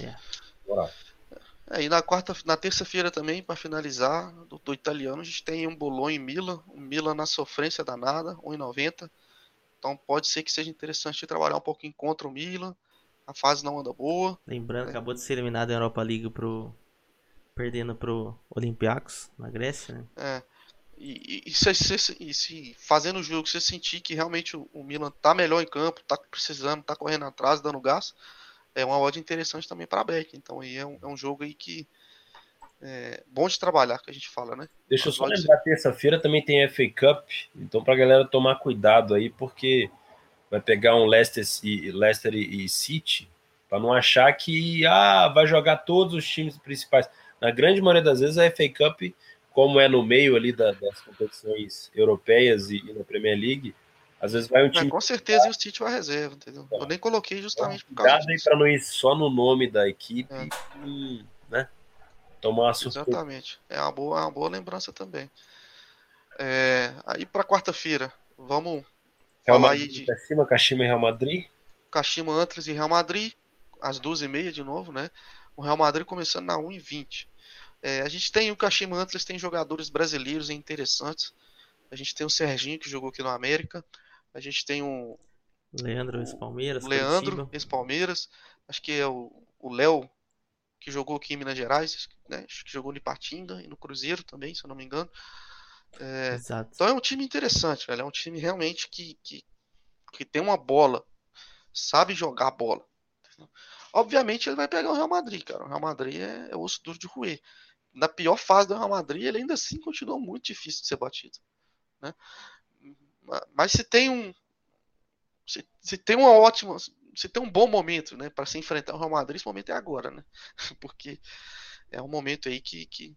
É. Bora. É, e na quarta, na terça-feira também, para finalizar, do, do, italiano, a gente tem um Bolonha em Milan, um Milan na sofrência danada, 1,90. Então pode ser que seja interessante trabalhar um pouquinho contra o Milan a fase não anda boa. Lembrando, né? acabou de ser eliminado da Europa League pro. Perdendo pro Olympiacos na Grécia, né? É. E, e, e, se, e, se, fazendo o jogo você sentir que realmente o, o, Milan tá melhor em campo, tá precisando, tá correndo atrás, dando gás, é uma odd interessante também para Beck. Então aí é um, é um, jogo aí que é bom de trabalhar, que a gente fala, né? Deixa eu só lembrar, terça-feira também tem FA Cup, então pra galera tomar cuidado aí, porque vai pegar um Leicester e, Leicester e City, para não achar que ah, vai jogar todos os times principais. Na grande maioria das vezes, a FA Cup, como é no meio ali da, das competições europeias e, e, na Premier League, às vezes vai um time. com certeza, e o City vai reserva, entendeu? Eu nem coloquei justamente por causa disso. para não ir só no nome da equipe, é. e, né? Tomar uma surpresa. Exatamente. É uma boa, uma boa lembrança também. É, aí para quarta-feira, vamos Real Madrid de... pra cima, Kashima e Real Madrid. Kashima Antlers e Real Madrid, às 12h30 de novo, né? O Real Madrid começando na 1h20. É, a gente tem o Kashima Antlers, tem jogadores brasileiros interessantes. A gente tem o Serginho, que jogou aqui no América. A gente tem o. Leandro ex-Palmeiras. Leandro ex-Palmeiras. Acho que é o Léo, que jogou aqui em Minas Gerais. Né? Acho que jogou no Ipatinga e no Cruzeiro também, se eu não me engano. É, então é um time interessante, velho. É um time realmente que, que, que tem uma bola, sabe jogar bola. Obviamente ele vai pegar o Real Madrid, cara. O Real Madrid é, é osso duro de roer. Na pior fase do Real Madrid, ele ainda assim continua muito difícil de ser batido. Né? Mas se tem um. Se, se tem uma ótima. Se tem um bom momento né, para se enfrentar o Real Madrid, esse momento é agora, né? Porque é um momento aí que, que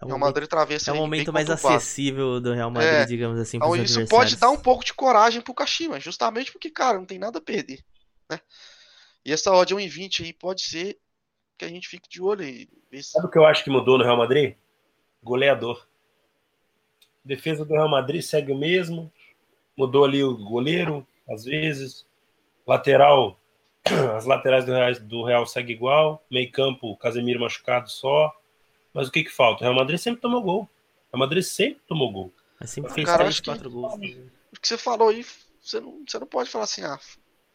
é o Real Madrid travessa É o momento mais acessível do Real Madrid, é, digamos assim. Então, isso pode dar um pouco de coragem pro Kashima, justamente porque, cara, não tem nada a perder. Né? E essa odd 1,20 aí pode ser que a gente fique de olho aí. Sabe o que eu acho que mudou no Real Madrid? Goleador. Defesa do Real Madrid segue o mesmo. Mudou ali o goleiro, às vezes. Lateral, as laterais do Real, do Real segue igual. Meio campo, Casemiro machucado só. Mas o que que falta? O Real Madrid sempre tomou gol. O Real Madrid sempre tomou gol. Mas sempre fez Cara, 3, 4 gols. O que você falou aí, você não, você não pode falar assim, ah,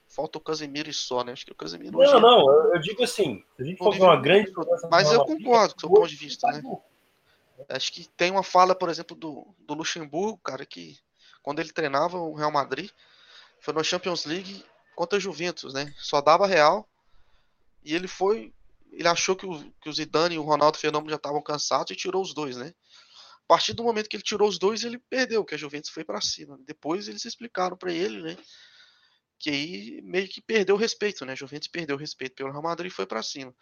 falta o Casemiro e só, né? Acho que o Casemiro. Não, hoje, não, eu digo assim, se a gente for uma grande. Mas eu concordo com o seu ponto de vista, né? Acho que tem uma fala, por exemplo, do, do Luxemburgo, cara, que quando ele treinava o Real Madrid, foi na Champions League contra a Juventus, né? Só dava Real. E ele foi. Ele achou que o, que o Zidane e o Ronaldo Fenômeno já estavam cansados e tirou os dois, né? A partir do momento que ele tirou os dois, ele perdeu, que a Juventus foi para cima. Depois eles explicaram para ele, né? Que aí meio que perdeu o respeito, né? A Juventus perdeu o respeito pelo Real Madrid e foi para cima.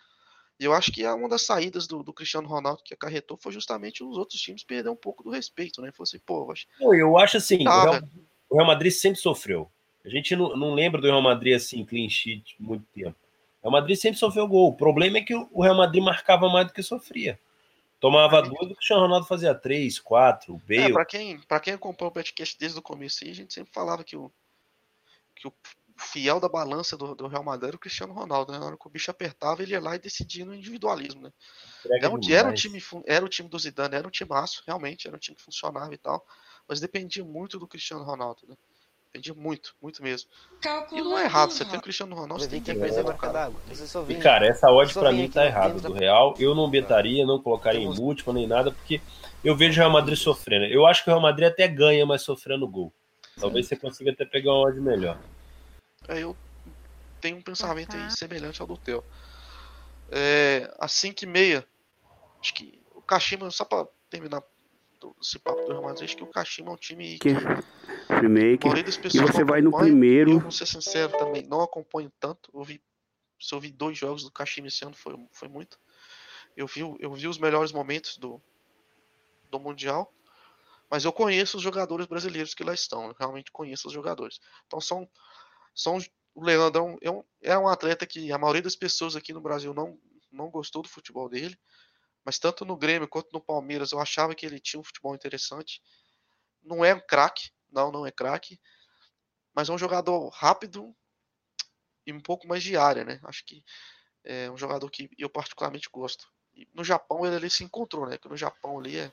E eu acho que uma das saídas do, do, Cristiano Ronaldo que acarretou foi justamente os outros times perder um pouco do respeito, né? Fosse, pô, eu acho. Eu acho assim, o, Real, o Real Madrid sempre sofreu. A gente não, não lembra do Real Madrid assim, clean sheet, muito tempo. O Real Madrid sempre sofreu gol. O problema é que o Real Madrid marcava mais do que sofria. Tomava duas, o Cristiano Ronaldo fazia três, quatro, o Bale. É, pra quem, pra quem acompanhou o podcast desde o começo, a gente sempre falava que o, que o fiel da balança do, do Real Madrid era o Cristiano Ronaldo, né? Na hora que o bicho apertava, ele ia lá e decidia no individualismo, né? Era um, era, um time, era o time do Zidane, era um time maço, realmente, era um time que funcionava e tal, mas dependia muito do Cristiano Ronaldo, né? Dependia muito, muito mesmo. e não é errado, você tem o Cristiano Ronaldo, você tem que preservar o cara. E cara, essa odd pra mim tá errada do Real. Eu não betaria, não colocaria em múltiplo nem nada, porque eu vejo o Real Madrid sofrendo. Eu acho que o Real Madrid até ganha, mas sofrendo gol. Talvez você consiga até pegar uma odd melhor. É, eu tenho um pensamento aí semelhante ao do teu. É, a 5 e meia, acho que o Kashima, só pra terminar esse papo do Real Madrid, acho que o Kashima é um time que, remake, e você vai no primeiro. Eu, vou ser sincero também, não acompanho tanto. Eu vi, se eu vi dois jogos do Kashima esse ano, foi, foi muito. Eu vi, eu vi os melhores momentos do, do Mundial, mas eu conheço os jogadores brasileiros que lá estão. Eu realmente conheço os jogadores. Então são, são o Leandro é um, é um atleta que a maioria das pessoas aqui no Brasil não, não gostou do futebol dele. Mas tanto no Grêmio quanto no Palmeiras eu achava que ele tinha um futebol interessante. Não é um craque, não, não é craque. Mas é um jogador rápido e um pouco mais de área, né? Acho que é um jogador que eu particularmente gosto. E no Japão ele, se encontrou, né? Que no Japão ali é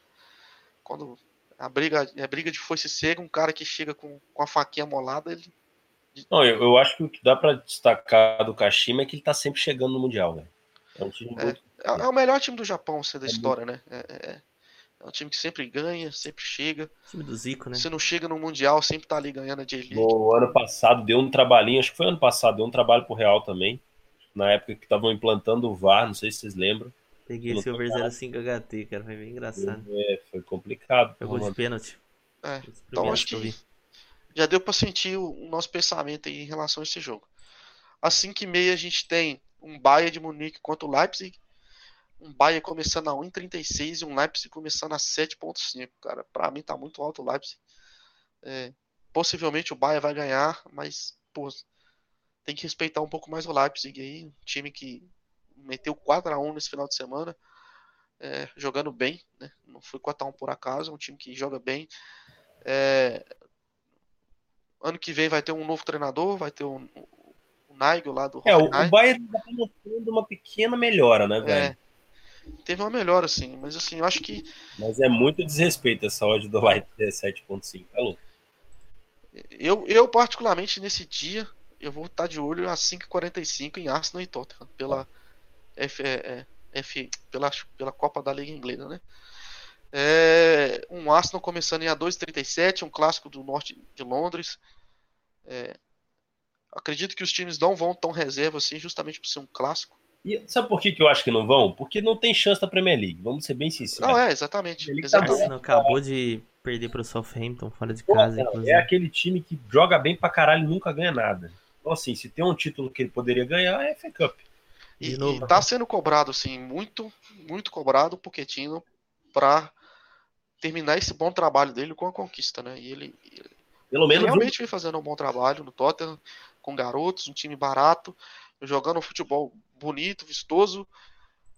quando a briga, é briga de foice cega, um cara que chega com, com a faquinha molada, ele. Não, eu, eu acho que o que dá para destacar do Kashima é que ele tá sempre chegando no Mundial, né? É um time é, muito... é, é, o melhor time do Japão, assim, da é história, muito... né? É, é, é, um time que sempre ganha, sempre chega. O time do Zico, né? Se não chega no Mundial, sempre tá ali ganhando a J-League. No ano passado deu um trabalhinho, acho que foi ano passado, deu um trabalho pro Real também. Na época que estavam implantando o VAR, não sei se vocês lembram. Peguei esse over 05 HT, cara, foi bem engraçado. É, foi complicado. Pegou de pênalti. É, então acho que, que já deu para sentir o, nosso pensamento em relação a esse jogo. Às 5 e meia a gente tem um Bayern de Munique contra o Leipzig um Bayern começando a 1,36 e um Leipzig começando a 7,5, cara. Para mim tá muito alto o Leipzig. É, possivelmente o Bayern vai ganhar, mas pô, tem que respeitar um pouco mais o Leipzig aí, um time que meteu 4 a 1 nesse final de semana, é, jogando bem, né? Não foi 4 a 1 por acaso, é um time que joga bem. É, ano que vem vai ter um novo treinador, vai ter o, o, o Nigel lá do É, o, o Bayern tá mostrando uma pequena melhora, né, velho? É, teve uma melhora, assim, mas assim, eu acho que. Mas é muito desrespeito essa odd do Light 7.5, tá louco? Eu, eu, particularmente, nesse dia, eu vou estar de olho às 5h45 em Arsenal e Tottenham, pela, F, é, é F, pela, pela Copa da Liga Inglesa, né? É, um Arsenal começando em A2,37, um clássico do norte de Londres. É, acredito que os times não vão tão reserva assim, justamente por ser um clássico. E sabe por que, que eu acho que não vão? Porque não tem chance da Premier League, vamos ser bem sinceros. Não, é, exatamente. Ele exatamente. Tá acabou de perder para o Southampton fora de casa. Pô, é aquele time que joga bem pra caralho e nunca ganha nada. Então, assim, se tem um título que ele poderia ganhar, é FA Cup. E, e tá sendo cobrado, assim, muito, muito cobrado o Pochettino pra terminar esse bom trabalho dele com a conquista, né? E ele, Pelo menos realmente vem fazendo um bom trabalho no Tottenham, com garotos, um time barato, jogando um futebol bonito, vistoso,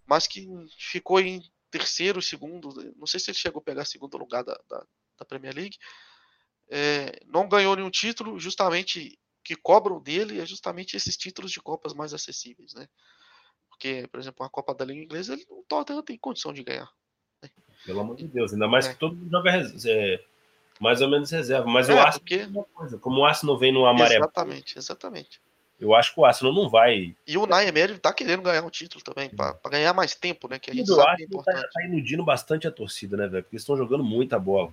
mas que ficou em terceiro, segundo, não sei se ele chegou a pegar segundo lugar da, da, da Premier League, é, não ganhou nenhum título, justamente que cobram dele é justamente esses títulos de copas mais acessíveis, né? Porque, por exemplo, a Copa da Liga Inglesa, ele, o Tottenham tem condição de ganhar. Pelo amor de Deus, ainda mais é. que todo mundo joga é, mais ou menos reserva. Mas é, o Arsenal porque... é coisa, como o Arsenal vem no amarelo. Exatamente, exatamente. Eu acho que o Arsenal não vai. E o Naemer tá querendo ganhar um título também, para ganhar mais tempo, né? Que a gente sabe que é tá, importante. Tá, tá iludindo bastante a torcida, né, velho? Porque eles estão jogando muita bola.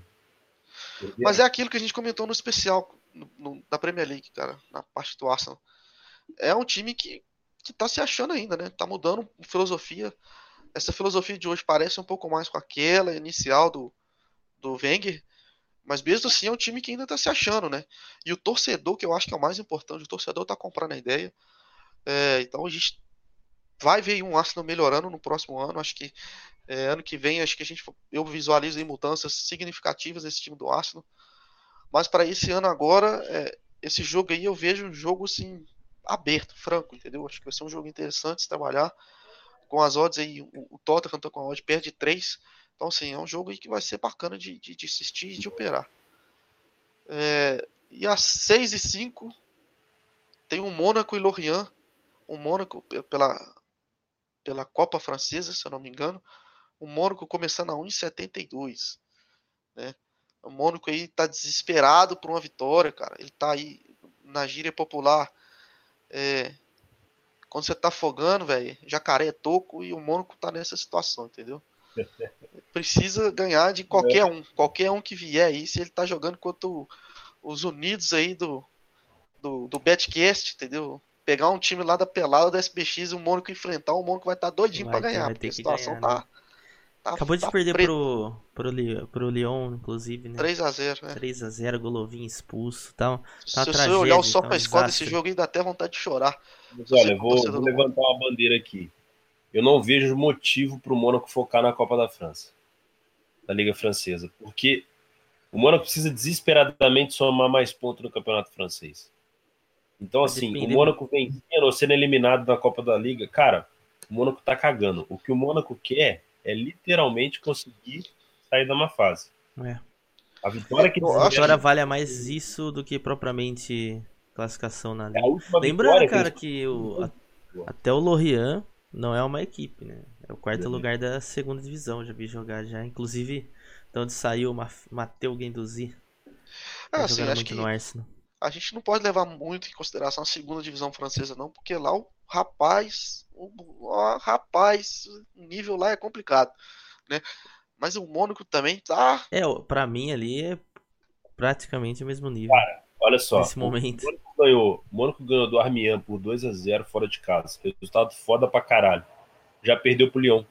Mas é aquilo que a gente comentou no especial no, no, da Premier League, cara, na parte do Arsenal. É um time que, que tá se achando ainda, né? Tá mudando filosofia. Essa filosofia de hoje parece um pouco mais com aquela inicial do, do Wenger, mas mesmo assim é um time que ainda tá se achando, né? E o torcedor, que eu acho que é o mais importante, o torcedor tá comprando a ideia. É, então a gente vai ver um Arsenal melhorando no próximo ano. Acho que é, ano que vem, acho que a gente eu visualizo aí mudanças significativas nesse time do Arsenal. Mas para esse ano agora, é, esse jogo aí eu vejo um jogo assim aberto, franco, entendeu? Acho que vai ser um jogo interessante de trabalhar. Com as odds aí, o, Tottenham tá com a odd perde 3. Então, assim, é um jogo que vai ser bacana de, de, de assistir e de operar. É, e às 6 e 5 tem o Mônaco e Lorient. O Mônaco pela, pela Copa Francesa, se eu não me engano. O Mônaco começando a 1,72. Né? O Mônaco aí tá desesperado por uma vitória, cara. Ele tá aí na gíria popular. É, quando você tá afogando, velho, jacaré é toco e o Mônaco tá nessa situação, entendeu? Precisa ganhar de qualquer é. um. Qualquer um que vier aí, se ele tá jogando contra o, os Unidos aí do, do, do Betcast, entendeu? pegar um time lá da pelada da SBX e o Mônaco enfrentar, o Mônaco vai estar tá doidinho vai, pra ganhar, porque a situação ganhar, tá, né? tá, Acabou de tá perder pro, pro, pro Lyon, inclusive, né? 3x0, né? 3x0, Golovin expulso tal. Tá Se você olhar o só tá pra escola desse jogo, ainda até vontade de chorar. Mas olha, vou, vou levantar uma bandeira aqui. Eu não vejo motivo pro Mônaco focar na Copa da França, da Liga Francesa, porque o Mônaco precisa desesperadamente somar mais pontos no Campeonato Francês. Então, assim, o Mônaco vencendo ou sendo eliminado da Copa da Liga, cara, o Mônaco tá cagando. O que o Mônaco quer é literalmente conseguir sair da uma fase. É. A vitória que a vitória vale mais isso do que propriamente classificação na é Liga. É Lembrando, cara, que, que o, a, até o Lorient não é uma equipe, né? É o quarto uhum. lugar da segunda divisão, já vi jogar já. Inclusive, de onde saiu o Mateu Guendouzi. Ah, sim, acho que... no Arsenal a gente não pode levar muito em consideração a segunda divisão francesa, não, porque lá o rapaz, o, o rapaz, o nível lá é complicado, né? Mas o Mônaco também tá. É, para mim ali é praticamente o mesmo nível. Cara, olha só. Nesse momento. O Mônaco ganhou, o Mônaco ganhou do Armian por 2 a 0 fora de casa. Resultado foda pra caralho. Já perdeu pro Lyon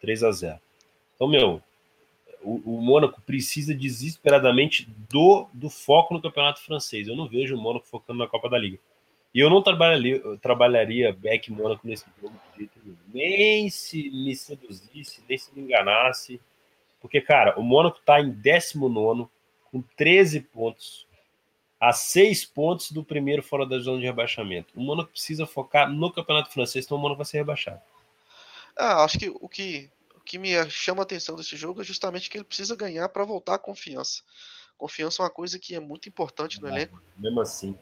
3 a 0. Então, meu, o, o Mônaco precisa desesperadamente do, do foco no campeonato francês. Eu não vejo o Mônaco focando na Copa da Liga. E eu não trabalharia, eu trabalharia back Mônaco nesse jogo de jeito nenhum. Nem se me seduzisse, nem se me enganasse. Porque, cara, o Mônaco está em 19 com 13 pontos, a 6 pontos do primeiro fora da zona de rebaixamento. O Mônaco precisa focar no campeonato francês, então o Mônaco vai ser rebaixado. Ah, acho que o que que me chama a atenção desse jogo é justamente que ele precisa ganhar para voltar a confiança. Confiança é uma coisa que é muito importante no elenco. Mesmo assim.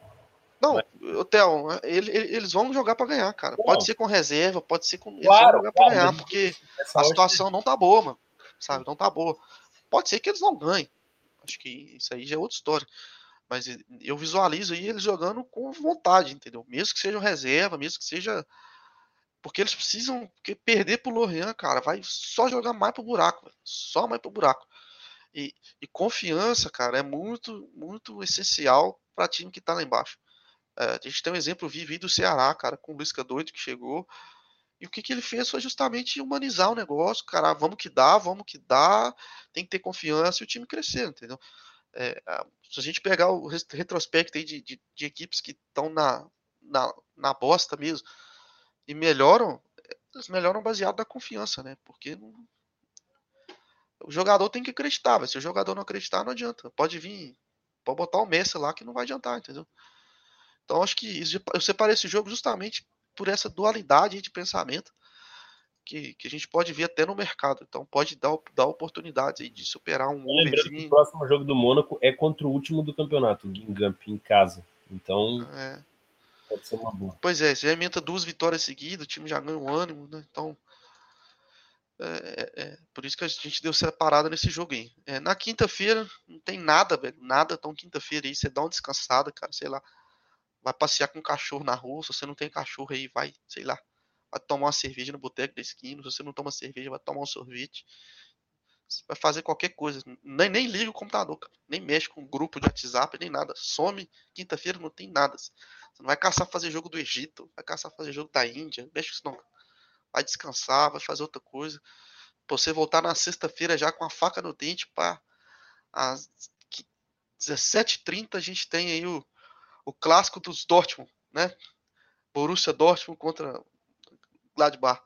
Não, Theo, ele, eles vão jogar para ganhar, cara. Não. Pode ser com reserva, pode ser com. Eles claro, vão jogar claro, pra ganhar, porque a situação não tá boa, mano. Sabe? Não tá boa. Pode ser que eles não ganhem. Acho que isso aí já é outra história. Mas eu visualizo aí eles jogando com vontade, entendeu? Mesmo que seja reserva, mesmo que seja porque eles precisam porque perder pro Lorient, cara, vai só jogar mais pro buraco, só mais pro buraco. E, e, confiança, cara, é muito, muito essencial para time que tá lá embaixo. É, a gente tem um exemplo vivo do Ceará, cara, com o Luiz Doido que chegou. E o que, que ele fez foi justamente humanizar o negócio, cara. Vamos que dá, vamos que dá, tem que ter confiança e o time crescer, entendeu? É, se a gente pegar o retrospecto aí de, de, de equipes que estão na, na, na bosta mesmo, e melhoram, eles melhoram baseado na confiança, né? Porque não... o jogador tem que acreditar, se o jogador não acreditar, não adianta. Pode vir, pode botar o Messi lá que não vai adiantar, entendeu? Então acho que eu separei esse jogo justamente por essa dualidade de pensamento que, que a gente pode ver até no mercado. Então pode dar, dar oportunidades aí de superar um que o próximo jogo do Mônaco é contra o último do campeonato, o Guingamp, em casa. Então. É. Pode ser uma boa. Pois é, você aumenta duas vitórias seguidas, o time já ganha um ânimo, né? Então. É, é, é, por isso que a gente deu separada nesse jogo aí. É, na quinta-feira, não tem nada, velho. Nada tão quinta-feira aí. Você dá uma descansada, cara, sei lá. Vai passear com um cachorro na rua. Se você não tem cachorro aí, vai, sei lá. Vai tomar uma cerveja no boteco da esquina. Se você não toma cerveja, vai tomar um sorvete. vai fazer qualquer coisa. Nem, nem liga o computador, nem mexe com grupo de WhatsApp, nem nada. Some, quinta-feira não tem nada. Você não vai caçar fazer jogo do Egito, vai caçar fazer jogo da Índia, mexe com isso não. Vai descansar, vai fazer outra coisa. Você voltar na sexta-feira já com a faca no dente para às 17h30 a gente tem aí o, o clássico dos Dortmund, né? Borussia Dortmund contra Gladbach.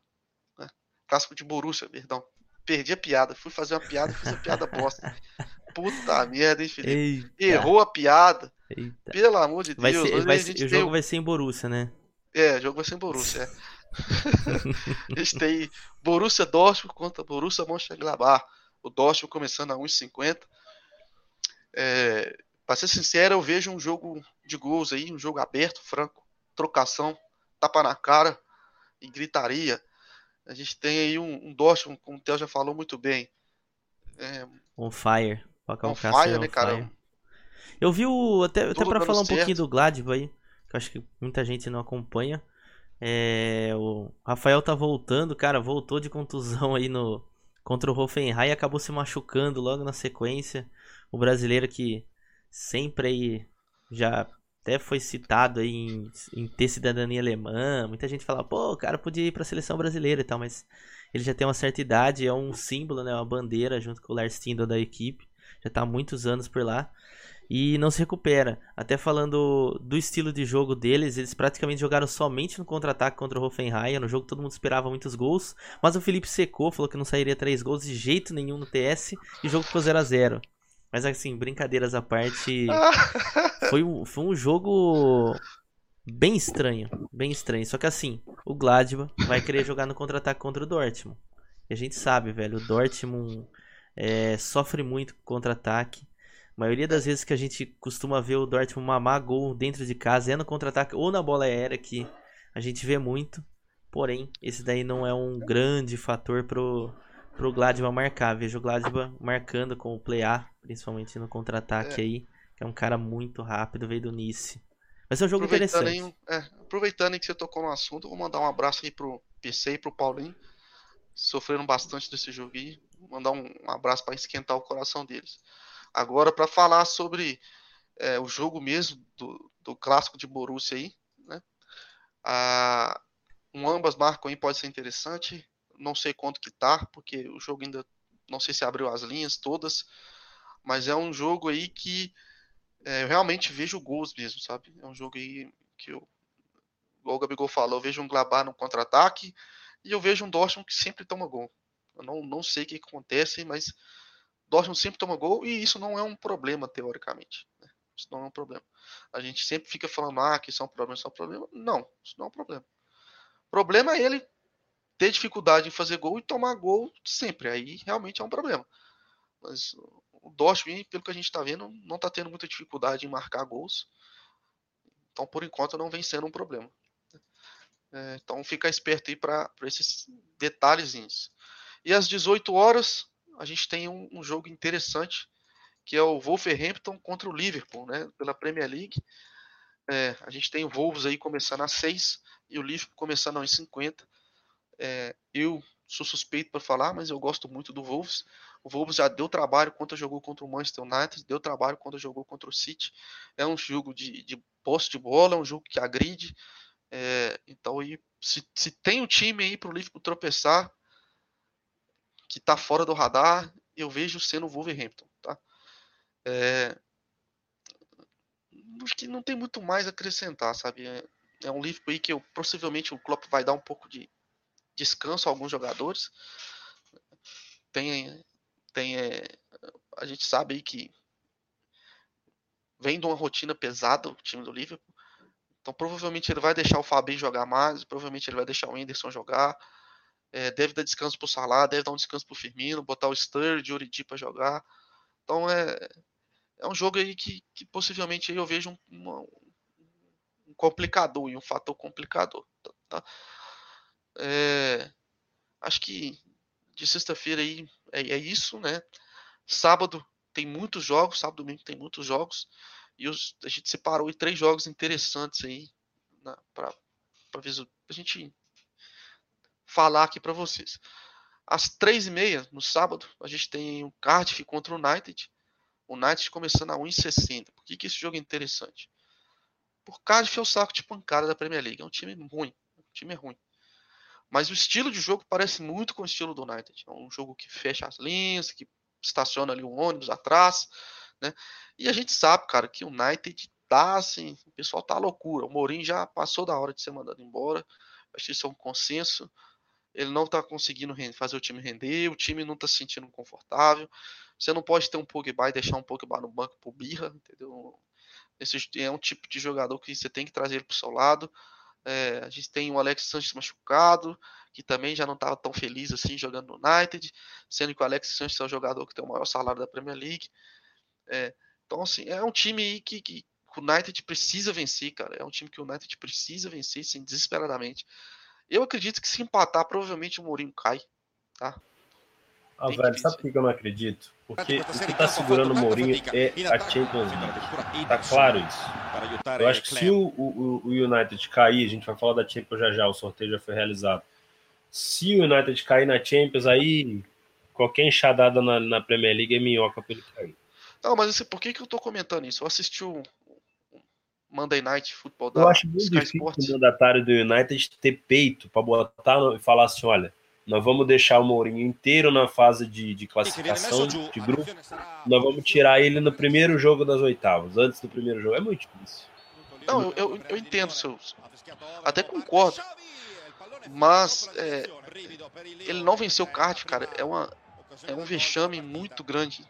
Né? Clássico de Borussia, perdão perdi a piada. Fui fazer uma piada, fiz a piada bosta. Puta merda, hein, Felipe? Eita. Errou a piada. Eita. Pelo amor de Deus. Ser, vai, o jogo vai ser em Borussia, né? É, o jogo vai ser em Borussia, é. a gente tem Borussia Dortmund contra Borussia Mönchengladbach. O Dortmund começando a 1,50. É, pra ser sincero, eu vejo um jogo de gols aí, um jogo aberto, franco, trocação, tapa na cara e gritaria. A gente tem aí um, um Dortmund, como o Theo já falou muito bem. É, on fire. On fire, né, cara? Eu vi o. Até, até pra falar um certo. pouquinho do Gladbach aí, que eu acho que muita gente não acompanha. É, o Rafael tá voltando, cara, voltou de contusão aí no contra o Hoffenheim e acabou se machucando logo na sequência. O brasileiro que sempre aí já até foi citado aí em, em, ter cidadania alemã. Muita gente fala, pô, o cara podia ir para a seleção brasileira e tal, mas ele já tem uma certa idade, é um símbolo, né, uma bandeira junto com o Lars Stindl da equipe. Já está há muitos anos por lá e não se recupera. Até falando do estilo de jogo deles, eles praticamente jogaram somente no contra-ataque contra o Hoffenheim. No jogo todo mundo esperava muitos gols, mas o Felipe secou, falou que não sairia três gols de jeito nenhum no TS e o jogo ficou 0 a 0 mas assim, brincadeiras à parte, foi um, foi um jogo bem estranho, bem estranho. Só que assim, o Gladbach vai querer jogar no contra-ataque contra o Dortmund. E a gente sabe, velho, o Dortmund é, sofre muito com contra-ataque. A maioria das vezes que a gente costuma ver o Dortmund mamar gol dentro de casa é no contra-ataque ou na bola aérea que a gente vê muito. Porém, esse daí não é um grande fator pro, pro Gladbach marcar. Vejo o Gladbach marcando com o play A, principalmente no contra-ataque é. aí, que é um cara muito rápido, veio do Nice. Mas é um jogo aproveitando interessante. Aí, é, aproveitando que você tocou no assunto, vou mandar um abraço aí pro PC e pro Paulinho. Sofreram bastante desse jogo aí. Vou mandar um, um abraço para esquentar o coração deles. Agora, para falar sobre é, o jogo mesmo do, do clássico de Borussia aí, né? Ah, um ambas marcam aí pode ser interessante não sei quanto que tá, porque o jogo ainda não sei se abriu as linhas todas, mas é um jogo aí que é, eu realmente vejo gols mesmo, sabe? É um jogo aí que eu, igual o Gabigol falou, eu vejo um Glabar no contra-ataque e eu vejo um Dortmund que sempre toma gol. Eu não, não sei o que, acontece, mas Dortmund sempre toma gol e isso não é um problema, teoricamente. Né? Isso não é um problema. A gente sempre fica falando, ah, que isso é um problema, isso é um problema. Não, isso não é um problema. O problema é ele ter dificuldade em fazer gol e tomar gol sempre. Aí realmente é um problema. Mas o Dortmund, pelo que a gente está vendo, não está tendo muita dificuldade em marcar gols. Então, por enquanto, não vem sendo um problema. É, então, fica esperto aí para esses detalhezinhos. E às 18 horas, a gente tem um, um, jogo interessante, que é o Wolverhampton contra o Liverpool, né, pela Premier League. É, a gente tem o Wolves aí começando às 6 e o Liverpool começando às 50. É, eu sou suspeito para falar, mas eu gosto muito do Wolves. O Wolves já deu trabalho quando jogou contra o Manchester United, deu trabalho quando jogou contra o City. É um jogo de, de posse de bola, é um jogo que agride. É, então, aí, se, se tem um time aí para o Liverpool tropeçar, que está fora do radar, eu vejo sendo o Wolverhampton. Tá? É, acho que não tem muito mais a acrescentar, sabe? É, é um Liverpool aí que eu, possivelmente o Klopp vai dar um pouco de, descanso a alguns jogadores. Tem, tem é, a gente sabe aí que vem de uma rotina pesada o time do Liverpool. Então provavelmente ele vai deixar o Fabinho jogar mais, provavelmente ele vai deixar o Anderson jogar. É, deve dar descanso pro Salah, deve dar um descanso pro Firmino, botar o Sturridge, o Origi para jogar. Então é, é um jogo aí que, que possivelmente eu vejo um, um complicador e um fator complicador. Tá? É, acho que de sexta-feira aí é, é, isso, né? Sábado tem muitos jogos, sábado domingo tem muitos jogos. E os, a gente separou aí três jogos interessantes aí para a gente falar aqui para vocês. Às três e meia, no sábado, a gente tem o Cardiff contra o United. O United começando a 1,60. Por que, que esse jogo é interessante? Por Cardiff é o saco de pancada da Premier League. É um time ruim. Um time ruim. Mas o estilo de jogo parece muito com o estilo do United. É um jogo que fecha as linhas, que estaciona ali o ônibus atrás, né? E a gente sabe, cara, que o United tá assim, o pessoal tá loucura. O Mourinho já passou da hora de ser mandado embora. Acho que isso é um consenso. Ele não tá conseguindo fazer o time render, o time não tá se sentindo confortável. Você não pode ter um Pogba e deixar um Pogba no banco por birra, entendeu? Esse é um tipo de jogador que você tem que trazer ele pro seu lado. É, a gente tem o Alex Sanches machucado, que também já não estava tão feliz assim jogando no United, sendo que o Alex Sanches é o jogador que tem o maior salário da Premier League. É, então, assim, é um time que, que, o United precisa vencer, cara. É um time que o United precisa vencer, sim, desesperadamente. Eu acredito que se empatar, provavelmente o Mourinho cai, tá? Ah, velho, sabe por que eu não acredito? Porque o que tá segurando o Mourinho é a Champions League. Tá claro isso. Eu acho que se o, o, o United cair, a gente vai falar da Champions já já, o sorteio já foi realizado. Se o United cair na Champions, aí qualquer enxadada na, na Premier League é minhoca pra ele cair. Não, mas assim, por que, que eu tô comentando isso? Eu assisti o Monday Night Football da Eu acho muito Sky difícil Sports. o mandatário do United ter peito para botar e falar assim, olha, nós vamos deixar o Mourinho inteiro na fase de, de classificação de grupo. Nós vamos tirar ele no primeiro jogo das oitavas, antes do primeiro jogo. É muito difícil. Não, eu, eu, eu entendo seus. Até concordo. Mas é, ele não venceu o Cardiff, cara. É, uma, é um vexame muito grande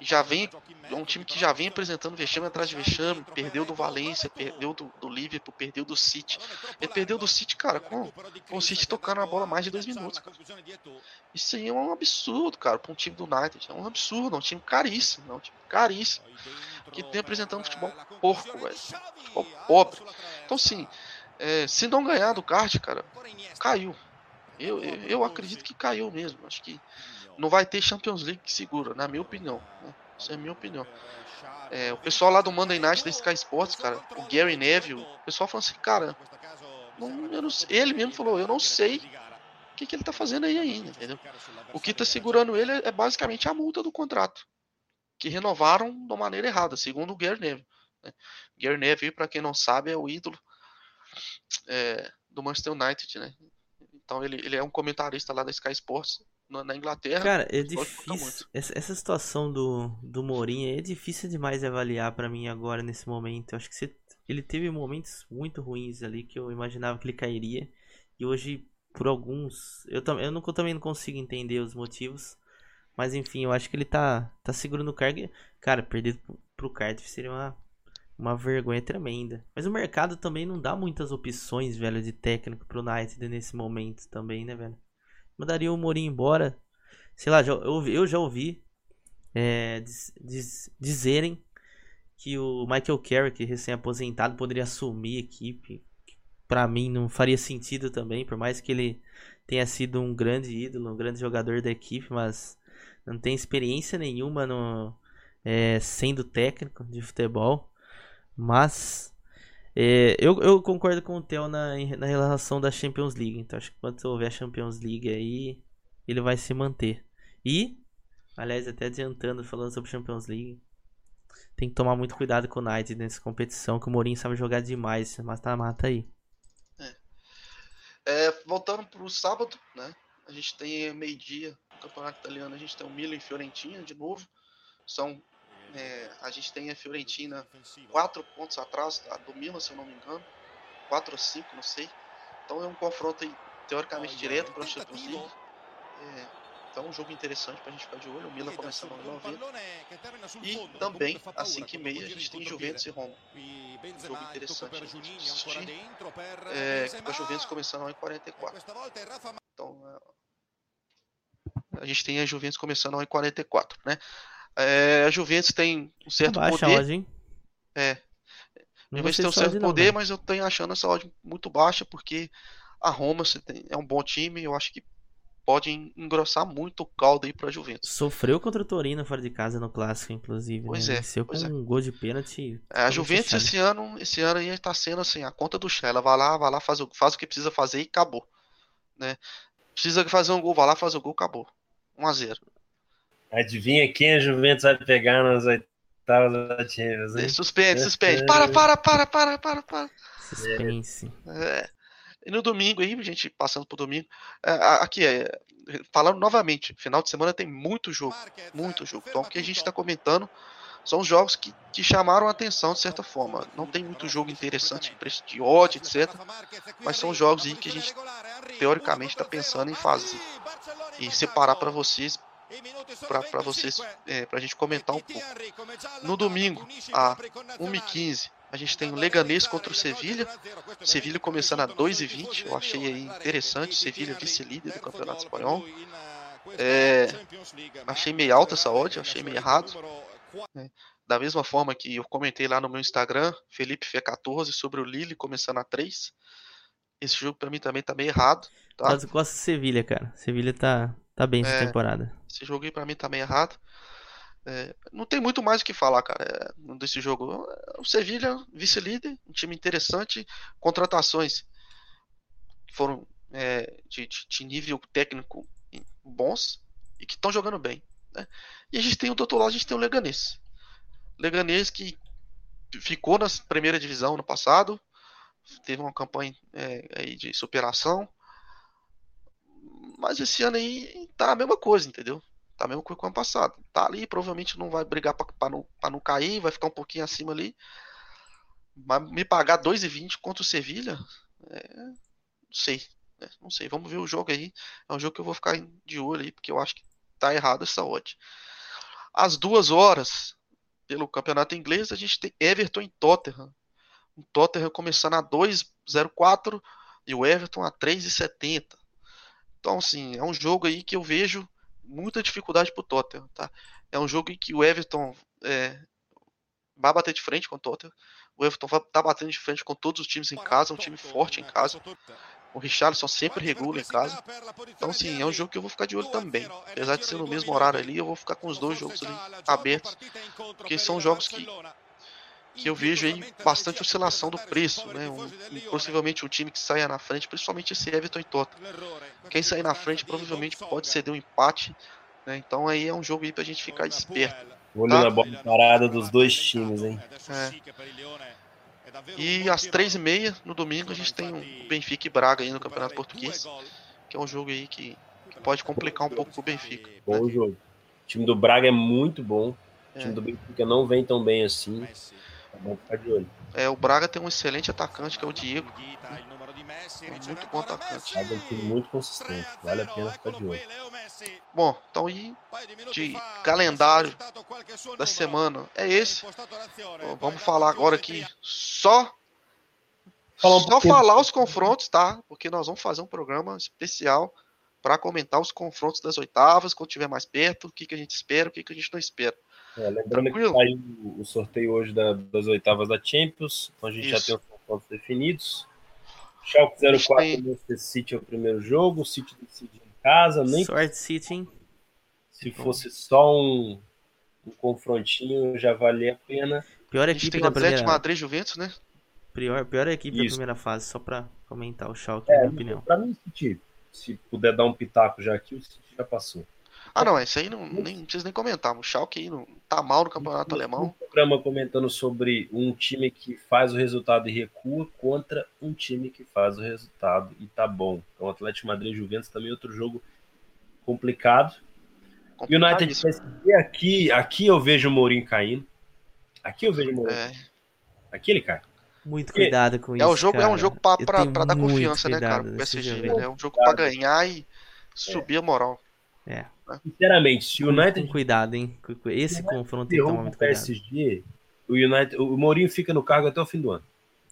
já vem é um time que já vem apresentando vexame atrás de vexame, perdeu do Valência, perdeu do, do Liverpool, perdeu do City. Ele perdeu do City, cara, com, com o City tocando a bola mais de dois minutos. Cara. Isso aí é um absurdo, cara, para um time do United. É um absurdo, é um time caríssimo, é um time caríssimo. Que tem apresentando futebol porco, velho. Futebol pobre. Então, sim, é, se não ganhar do kart, cara, caiu. Eu, eu, eu acredito que caiu mesmo. Acho que não vai ter Champions League que segura, na minha opinião. Né? Isso é a minha opinião. É, o pessoal lá do Monday Night da Sky Sports, cara, o Gary Neville, o pessoal falou assim, cara, não, não ele mesmo falou, eu não sei o que, que ele tá fazendo aí ainda, entendeu? O que tá segurando ele é basicamente a multa do contrato, que renovaram de uma maneira errada, segundo o Gary Neville. Né? Gary Neville, para quem não sabe, é o ídolo é, do Manchester United, né? Então ele, ele é um comentarista lá da Sky Sports na Inglaterra. Cara, é difícil. Essa, essa, situação do, do Mourinho é difícil demais de avaliar para mim agora nesse momento. Eu acho que você, ele teve momentos muito ruins ali que eu imaginava que ele cairia. E hoje, por alguns. Eu, tam, eu, não, eu também não consigo entender os motivos. Mas enfim, eu acho que ele tá, tá segurando o cargo. Cara, perder pro Cardiff seria uma, uma vergonha tremenda. Mas o mercado também não dá muitas opções, velho, de técnico pro United nesse momento também, né, velho? mandaria o Mourinho embora. Sei lá, já, eu, eu já ouvi é, diz, diz, dizerem que o Michael Carrick, recém-aposentado, poderia assumir a equipe. Para mim não faria sentido também, por mais que ele tenha sido um grande ídolo, um grande jogador da equipe, mas não tem experiência nenhuma no, é, sendo técnico de futebol. Mas é, eu, eu concordo com o Theo na, na relação da Champions League. Então acho que quando houver a Champions League aí, ele vai se manter. E, aliás, até adiantando, falando sobre Champions League, tem que tomar muito cuidado com o United nessa competição, que o Mourinho sabe jogar demais, mas tá mata aí. É. É, voltando pro sábado, né? A gente tem meio-dia no Campeonato Italiano, a gente tem o Milan e Fiorentina de novo. São é, a gente tem a Fiorentina quatro pontos atrás do Milan, se eu não me engano. Quatro ou cinco, não sei. Então é um confronto aí, teoricamente direto para a Champions League. É, então é um jogo interessante para a gente ficar de olho. O Milan começando a 90. E também, às 5 e meia, a gente tem Juventus e Roma. Um jogo interessante a gente assistir. É, com a Juventus começando a 44. Então, é, a gente tem a Juventus começando a 44, né? É, a Juventus tem um certo Baixa poder. A odd, hein? É. A Juventus tem um certo poder, não, mas eu tenho achando essa odd muito baixa, porque a Roma tem, é um bom time, eu acho que pode engrossar muito o caldo aí pra Juventus. Sofreu contra o Torino fora de casa no clássico, inclusive. Pois né? é. Venceu pois com é. um gol de pênalti. É, a Juventus esse ano, esse ano aí tá sendo assim, a conta do chá. Ela vai lá, vai lá, faz o, faz o que precisa fazer e acabou. né? Precisa fazer um gol, vai lá, faz o gol, acabou. 1 a 0 Adivinha quem a Juventus vai pegar nas oitavas da Champions, hein? Suspende, suspende. Para, para, para, para, para, para. Suspense. É. E no domingo aí, gente, passando pro domingo, é, aqui, é, falando novamente, final de semana tem muito jogo, muito jogo. Então o que a gente está comentando são os jogos que, que chamaram a atenção de certa forma. Não tem muito jogo interessante, preço de ódio, etc. Mas são jogos aí que a gente teoricamente está pensando em fazer e separar para vocês para vocês é, para a gente comentar um pouco. No domingo, a 1h15, a gente tem o Leganês contra o Sevilha. Sevilha começando a 2,20. Eu achei aí interessante. Sevilha vice-líder do Campeonato Espanhol. É, achei meio alta essa odd, achei meio errado. É, da mesma forma que eu comentei lá no meu Instagram, Felipe F14 sobre o Lille começando a 3. Esse jogo para mim também tá meio errado. Tá? Mas eu gosto de Sevilha, cara. Sevilha tá, tá bem essa é, temporada. Esse jogo aí pra mim tá meio errado. É, não tem muito mais o que falar, cara, é, desse jogo. O Sevilha, vice-líder, um time interessante, contratações foram é, de, de, nível técnico bons e que estão jogando bem. Né? E a gente tem o outro lado, a gente tem o Leganês. Leganês que ficou na primeira divisão no passado, teve uma campanha é, aí de superação, mas esse ano aí tá a mesma coisa, entendeu? Tá mesmo que o ano passado. Tá ali, provavelmente não vai brigar para não, pra não cair, vai ficar um pouquinho acima ali. Mas me pagar 2,20 contra o Sevilha, é, não sei. Né? Não sei, vamos ver o jogo aí. É um jogo que eu vou ficar de olho aí, porque eu acho que tá errado essa odd. Às duas horas, pelo campeonato inglês, a gente tem Everton em Tottenham. O Tottenham começando a 2,04 e o Everton a 3,70. Então, assim, é um jogo aí que eu vejo muita dificuldade pro Tottenham, tá? É um jogo em que o Everton é, vai bater de frente com o Tottenham. O Everton vai tá batendo de frente com todos os times em casa, é um time forte em casa. O Richarlison sempre regula em casa. Então, sim, é um jogo que eu vou ficar de olho também. Apesar de ser no mesmo horário ali, eu vou ficar com os dois jogos ali abertos. Porque são jogos que que eu vejo aí bastante oscilação do preço, né? Um, possivelmente um time que saia na frente, principalmente esse Everton e Tottenham. Quem sair na frente provavelmente pode ceder um empate, né? Então aí é um jogo aí pra gente ficar esperto. Olho tá? na bola parada dos dois times, hein? É. E às três e meia no domingo a gente tem o Benfica e Braga aí no Campeonato Português, que é um jogo aí que, que pode complicar um pouco pro Benfica. Bom né? jogo. O time do Braga é muito bom. O time é. do Benfica não vem tão bem assim. É bom ficar de olho. É, o Braga tem um excelente atacante que é o Diego. É muito bom atacante. É um time muito consistente. Vale a pena ficar de olho. Bom, então aí de calendário da semana é esse. Vamos falar agora aqui só falar um só falar os confrontos, tá? Porque nós vamos fazer um programa especial para comentar os confrontos das oitavas, quando tiver mais perto, o que, que a gente espera, o que, que a gente não espera. É, lembrando Tranquilo? que saiu o sorteio hoje da, das oitavas da Champions, então a gente Isso. já tem os confrontos definidos. Schalke 04 tem... Manchester City é o primeiro jogo, o City decide em casa, nem Sorte City, hein? Se fosse só um, um confrontinho, já valia a pena. Pior equipe da primeira... Madrid Juventus, né? Pior, pior equipe Isso. da primeira fase, só pra comentar o Schalke, é, na minha opinião. Pra mim, City, se puder dar um pitaco já aqui, o City já passou. Ah, não, esse aí não, nem, não precisa nem comentar. O Schalke aí não tá mal no campeonato um, alemão. Um programa comentando sobre um time que faz o resultado e recua contra um time que faz o resultado e tá bom. Então, o Atlético Madrid e Juventus também é outro jogo complicado. United PSG, aqui, aqui eu vejo o Mourinho caindo. Aqui eu vejo o Mourinho. É. Aqui ele cai. Muito cuidado com é isso. O jogo, cara. É um jogo pra, pra, pra dar confiança, né, cara? O PSG, né? É um jogo pra ganhar e subir é. a moral. É. Sinceramente, se o United. Com cuidado, hein? Esse confronto tem que tomar muito cuidado. PSG, o United, o Mourinho fica no cargo até o fim do ano.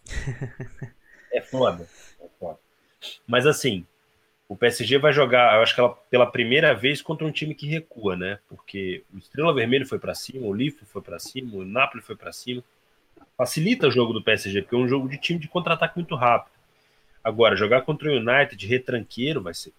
é foda. É foda. Mas assim, o PSG vai jogar, eu acho que ela, pela primeira vez contra um time que recua, né? Porque o Estrela Vermelho foi para cima, o Liverpool foi para cima, o Napoli foi para cima. Facilita o jogo do PSG, porque é um jogo de time de contra-ataque muito rápido. Agora, jogar contra o United retranqueiro vai ser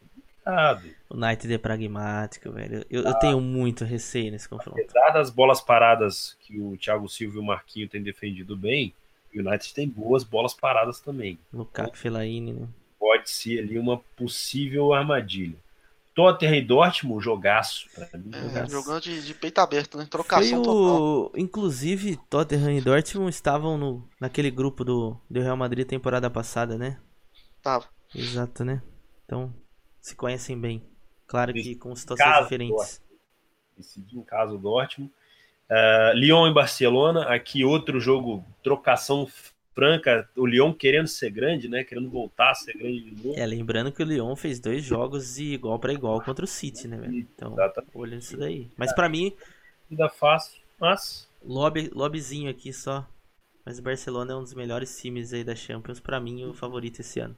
complicado. O United é pragmático, velho. Eu, ah, eu, tenho muito receio nesse confronto. Apesar das bolas paradas que o Thiago Silva e o Marquinho têm defendido bem, o United tem boas bolas paradas também. Lukaku Fellaini, né? pode ser ali uma possível armadilha. Tottenham e Dortmund, jogaço. Mim, é, jogaço. Jogando de, de, peito aberto, né? Trocação o... Inclusive, Tottenham e Dortmund estavam no, naquele grupo do, do Real Madrid temporada passada, né? Tava. Exato, né? Então, se conhecem bem. Claro que com situações diferentes. Decidiu em casa o Dortmund. Uh, Lyon e Barcelona, aqui outro jogo, trocação franca, o Lyon querendo ser grande, né? Querendo voltar a ser grande de novo. É, lembrando que o Lyon fez dois jogos de igual para igual contra o City, né, velho? Então, Exatamente. olhando isso daí. Mas para mim. Ainda fácil, mas. Lobby, lobbyzinho aqui só. Mas o Barcelona é um dos melhores times aí da Champions, para mim, o favorito esse ano.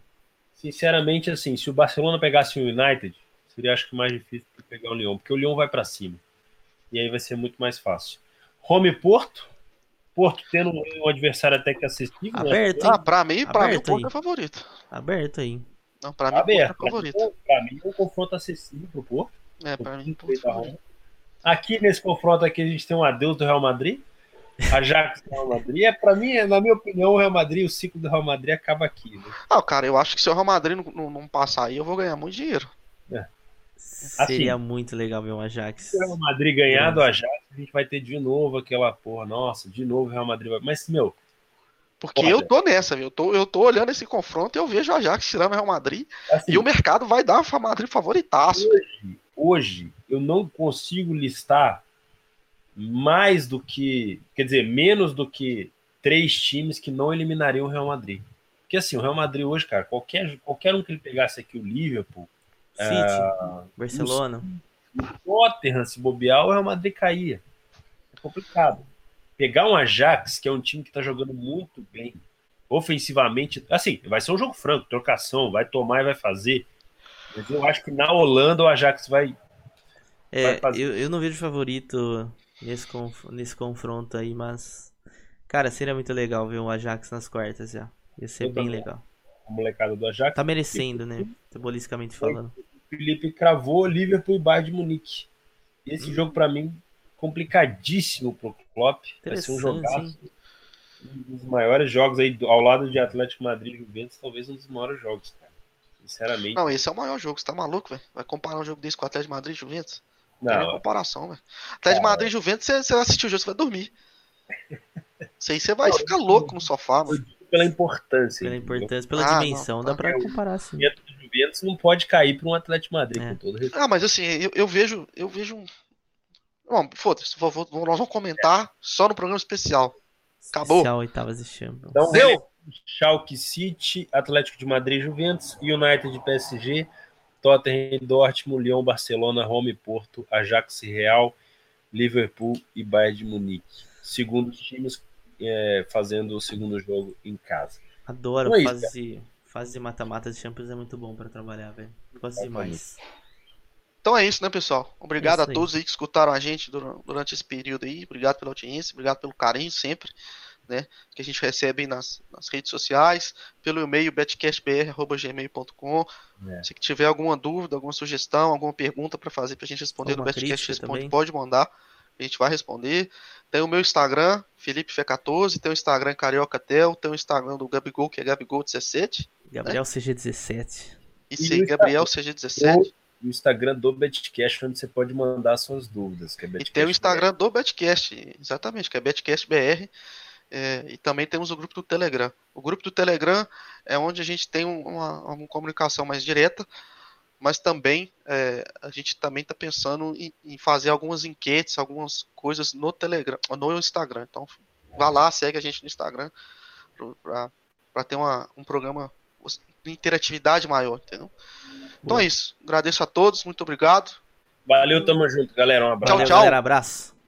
Sinceramente, assim, se o Barcelona pegasse o United, seria acho que mais difícil que pegar o Lyon, porque o Lyon vai para cima. E aí vai ser muito mais fácil. Home Porto, Porto tendo um adversário até que acessível. Né? Aberto, né? Ah, pra mim, pra mim, o Porto é favorito. Aberto aí. Não, pra mim, Aberto. Porto é favorito. Pra mim, é um confronto acessível pro Porto. É, pra mim, Porto é. Aqui nesse confronto aqui, a gente tem um adeus do Real Madrid. Ajax Real Madrid. É, pra mim, na minha opinião, o Real Madrid, o ciclo do Real Madrid acaba aqui. Né? Ah, cara, eu acho que se o Real Madrid não, não, não passar aí, eu vou ganhar muito dinheiro. É. Seria assim, muito legal ver um Ajax. Se o Real Madrid ganhar do Ajax, a gente vai ter de novo aquela porra, nossa, de novo o Real Madrid vai. Mas, meu. Porque porra, eu tô nessa, viu? Eu tô, eu tô olhando esse confronto e eu vejo o Ajax tirando o Real Madrid. Assim, e o mercado vai dar o Real Madrid favoritaço. Hoje, hoje, eu não consigo listar mais do que. Quer dizer, menos do que três times que não eliminariam o Real Madrid. Porque assim, o Real Madrid hoje, cara, qualquer, qualquer um que ele pegasse aqui, o Liverpool, City, uh, Barcelona. O Tottenham, se bobear, o Real Madrid caía. É complicado. Pegar um Ajax, que é um time que tá jogando muito bem, ofensivamente, assim, vai ser um jogo franco, trocação, vai tomar e vai fazer. Mas eu acho que na Holanda o Ajax vai. É, vai eu, eu não vejo favorito nesse, conf, nesse confronto aí, mas. Cara, seria muito legal ver um Ajax nas quartas já. Ia ser eu bem também. legal. A molecada do Ajax. Tá merecendo, né? Futebolisticamente falando. Felipe cravou Liverpool e Bayern de Munique. Esse hum. jogo, para mim, complicadíssimo pro Klopp. Vai ser um jogaço. Um dos maiores jogos aí, ao lado de Atlético Madrid e Juventus, talvez um dos maiores jogos, cara. Sinceramente. Não, esse é o maior jogo, você tá maluco, velho? Vai comparar um jogo desse com o Atlético Madrid e Juventus? Não. É comparação, velho. Atlético Madrid e Juventus, você, você assistir o jogo, você vai dormir. Isso aí você vai não, ficar louco no sofá, mano. Pela importância. Pela importância, pela ah, dimensão, não, dá pra comparar sim. Juventus não pode cair para um Atlético Madrid, é. com todo respeito. Ah, mas assim, eu, eu vejo, eu vejo um. Bom, foda-se, nós vamos comentar é. só no programa especial. Acabou. Especial oitavas de Champions. Então, Deu? Schalke City, Atlético de Madrid Juventus, United de PSG, Tottenham Dortmund, Lyon Barcelona, Roma e Porto, Ajax Real, Liverpool e Bayern de Munique. Segundo times é, fazendo o segundo jogo em casa. Adoro então, é fase, fase de mata-mata de Champions é muito bom para trabalhar, velho. Gosto demais. Então é isso, né, pessoal? Obrigado é a todos aí que escutaram a gente durante esse período aí. Obrigado pela audiência, obrigado pelo carinho sempre, né? Que a gente recebe nas, nas redes sociais, pelo e-mail betcastbr.gmail.com. É. Se tiver alguma dúvida, alguma sugestão, alguma pergunta para fazer pra gente responder alguma no Betcast Responde, pode mandar. A gente vai responder. Tem o meu Instagram, Felipe Fe14, tem o Instagram Carioca Tel, tem o Instagram do Gabigol, que é Gabigol17. Gabriel né? CG17. Isso aí, Gabriel CG17. O Instagram do Betcast, onde você pode mandar suas dúvidas. Que é e tem o Instagram BR. do Betcast, exatamente, que é BetcastBR. É, e também temos o grupo do Telegram. O grupo do Telegram é onde a gente tem uma, uma comunicação mais direta, mas também é, a gente também está pensando em, em, fazer algumas enquetes, algumas coisas no Telegram, no Instagram. Então vá lá, segue a gente no Instagram para ter uma, um programa de interatividade maior, entendeu? Então é isso. Agradeço a todos, muito obrigado. Valeu, tamo junto, galera. Um abraço. Tchau, tchau. Galera, abraço.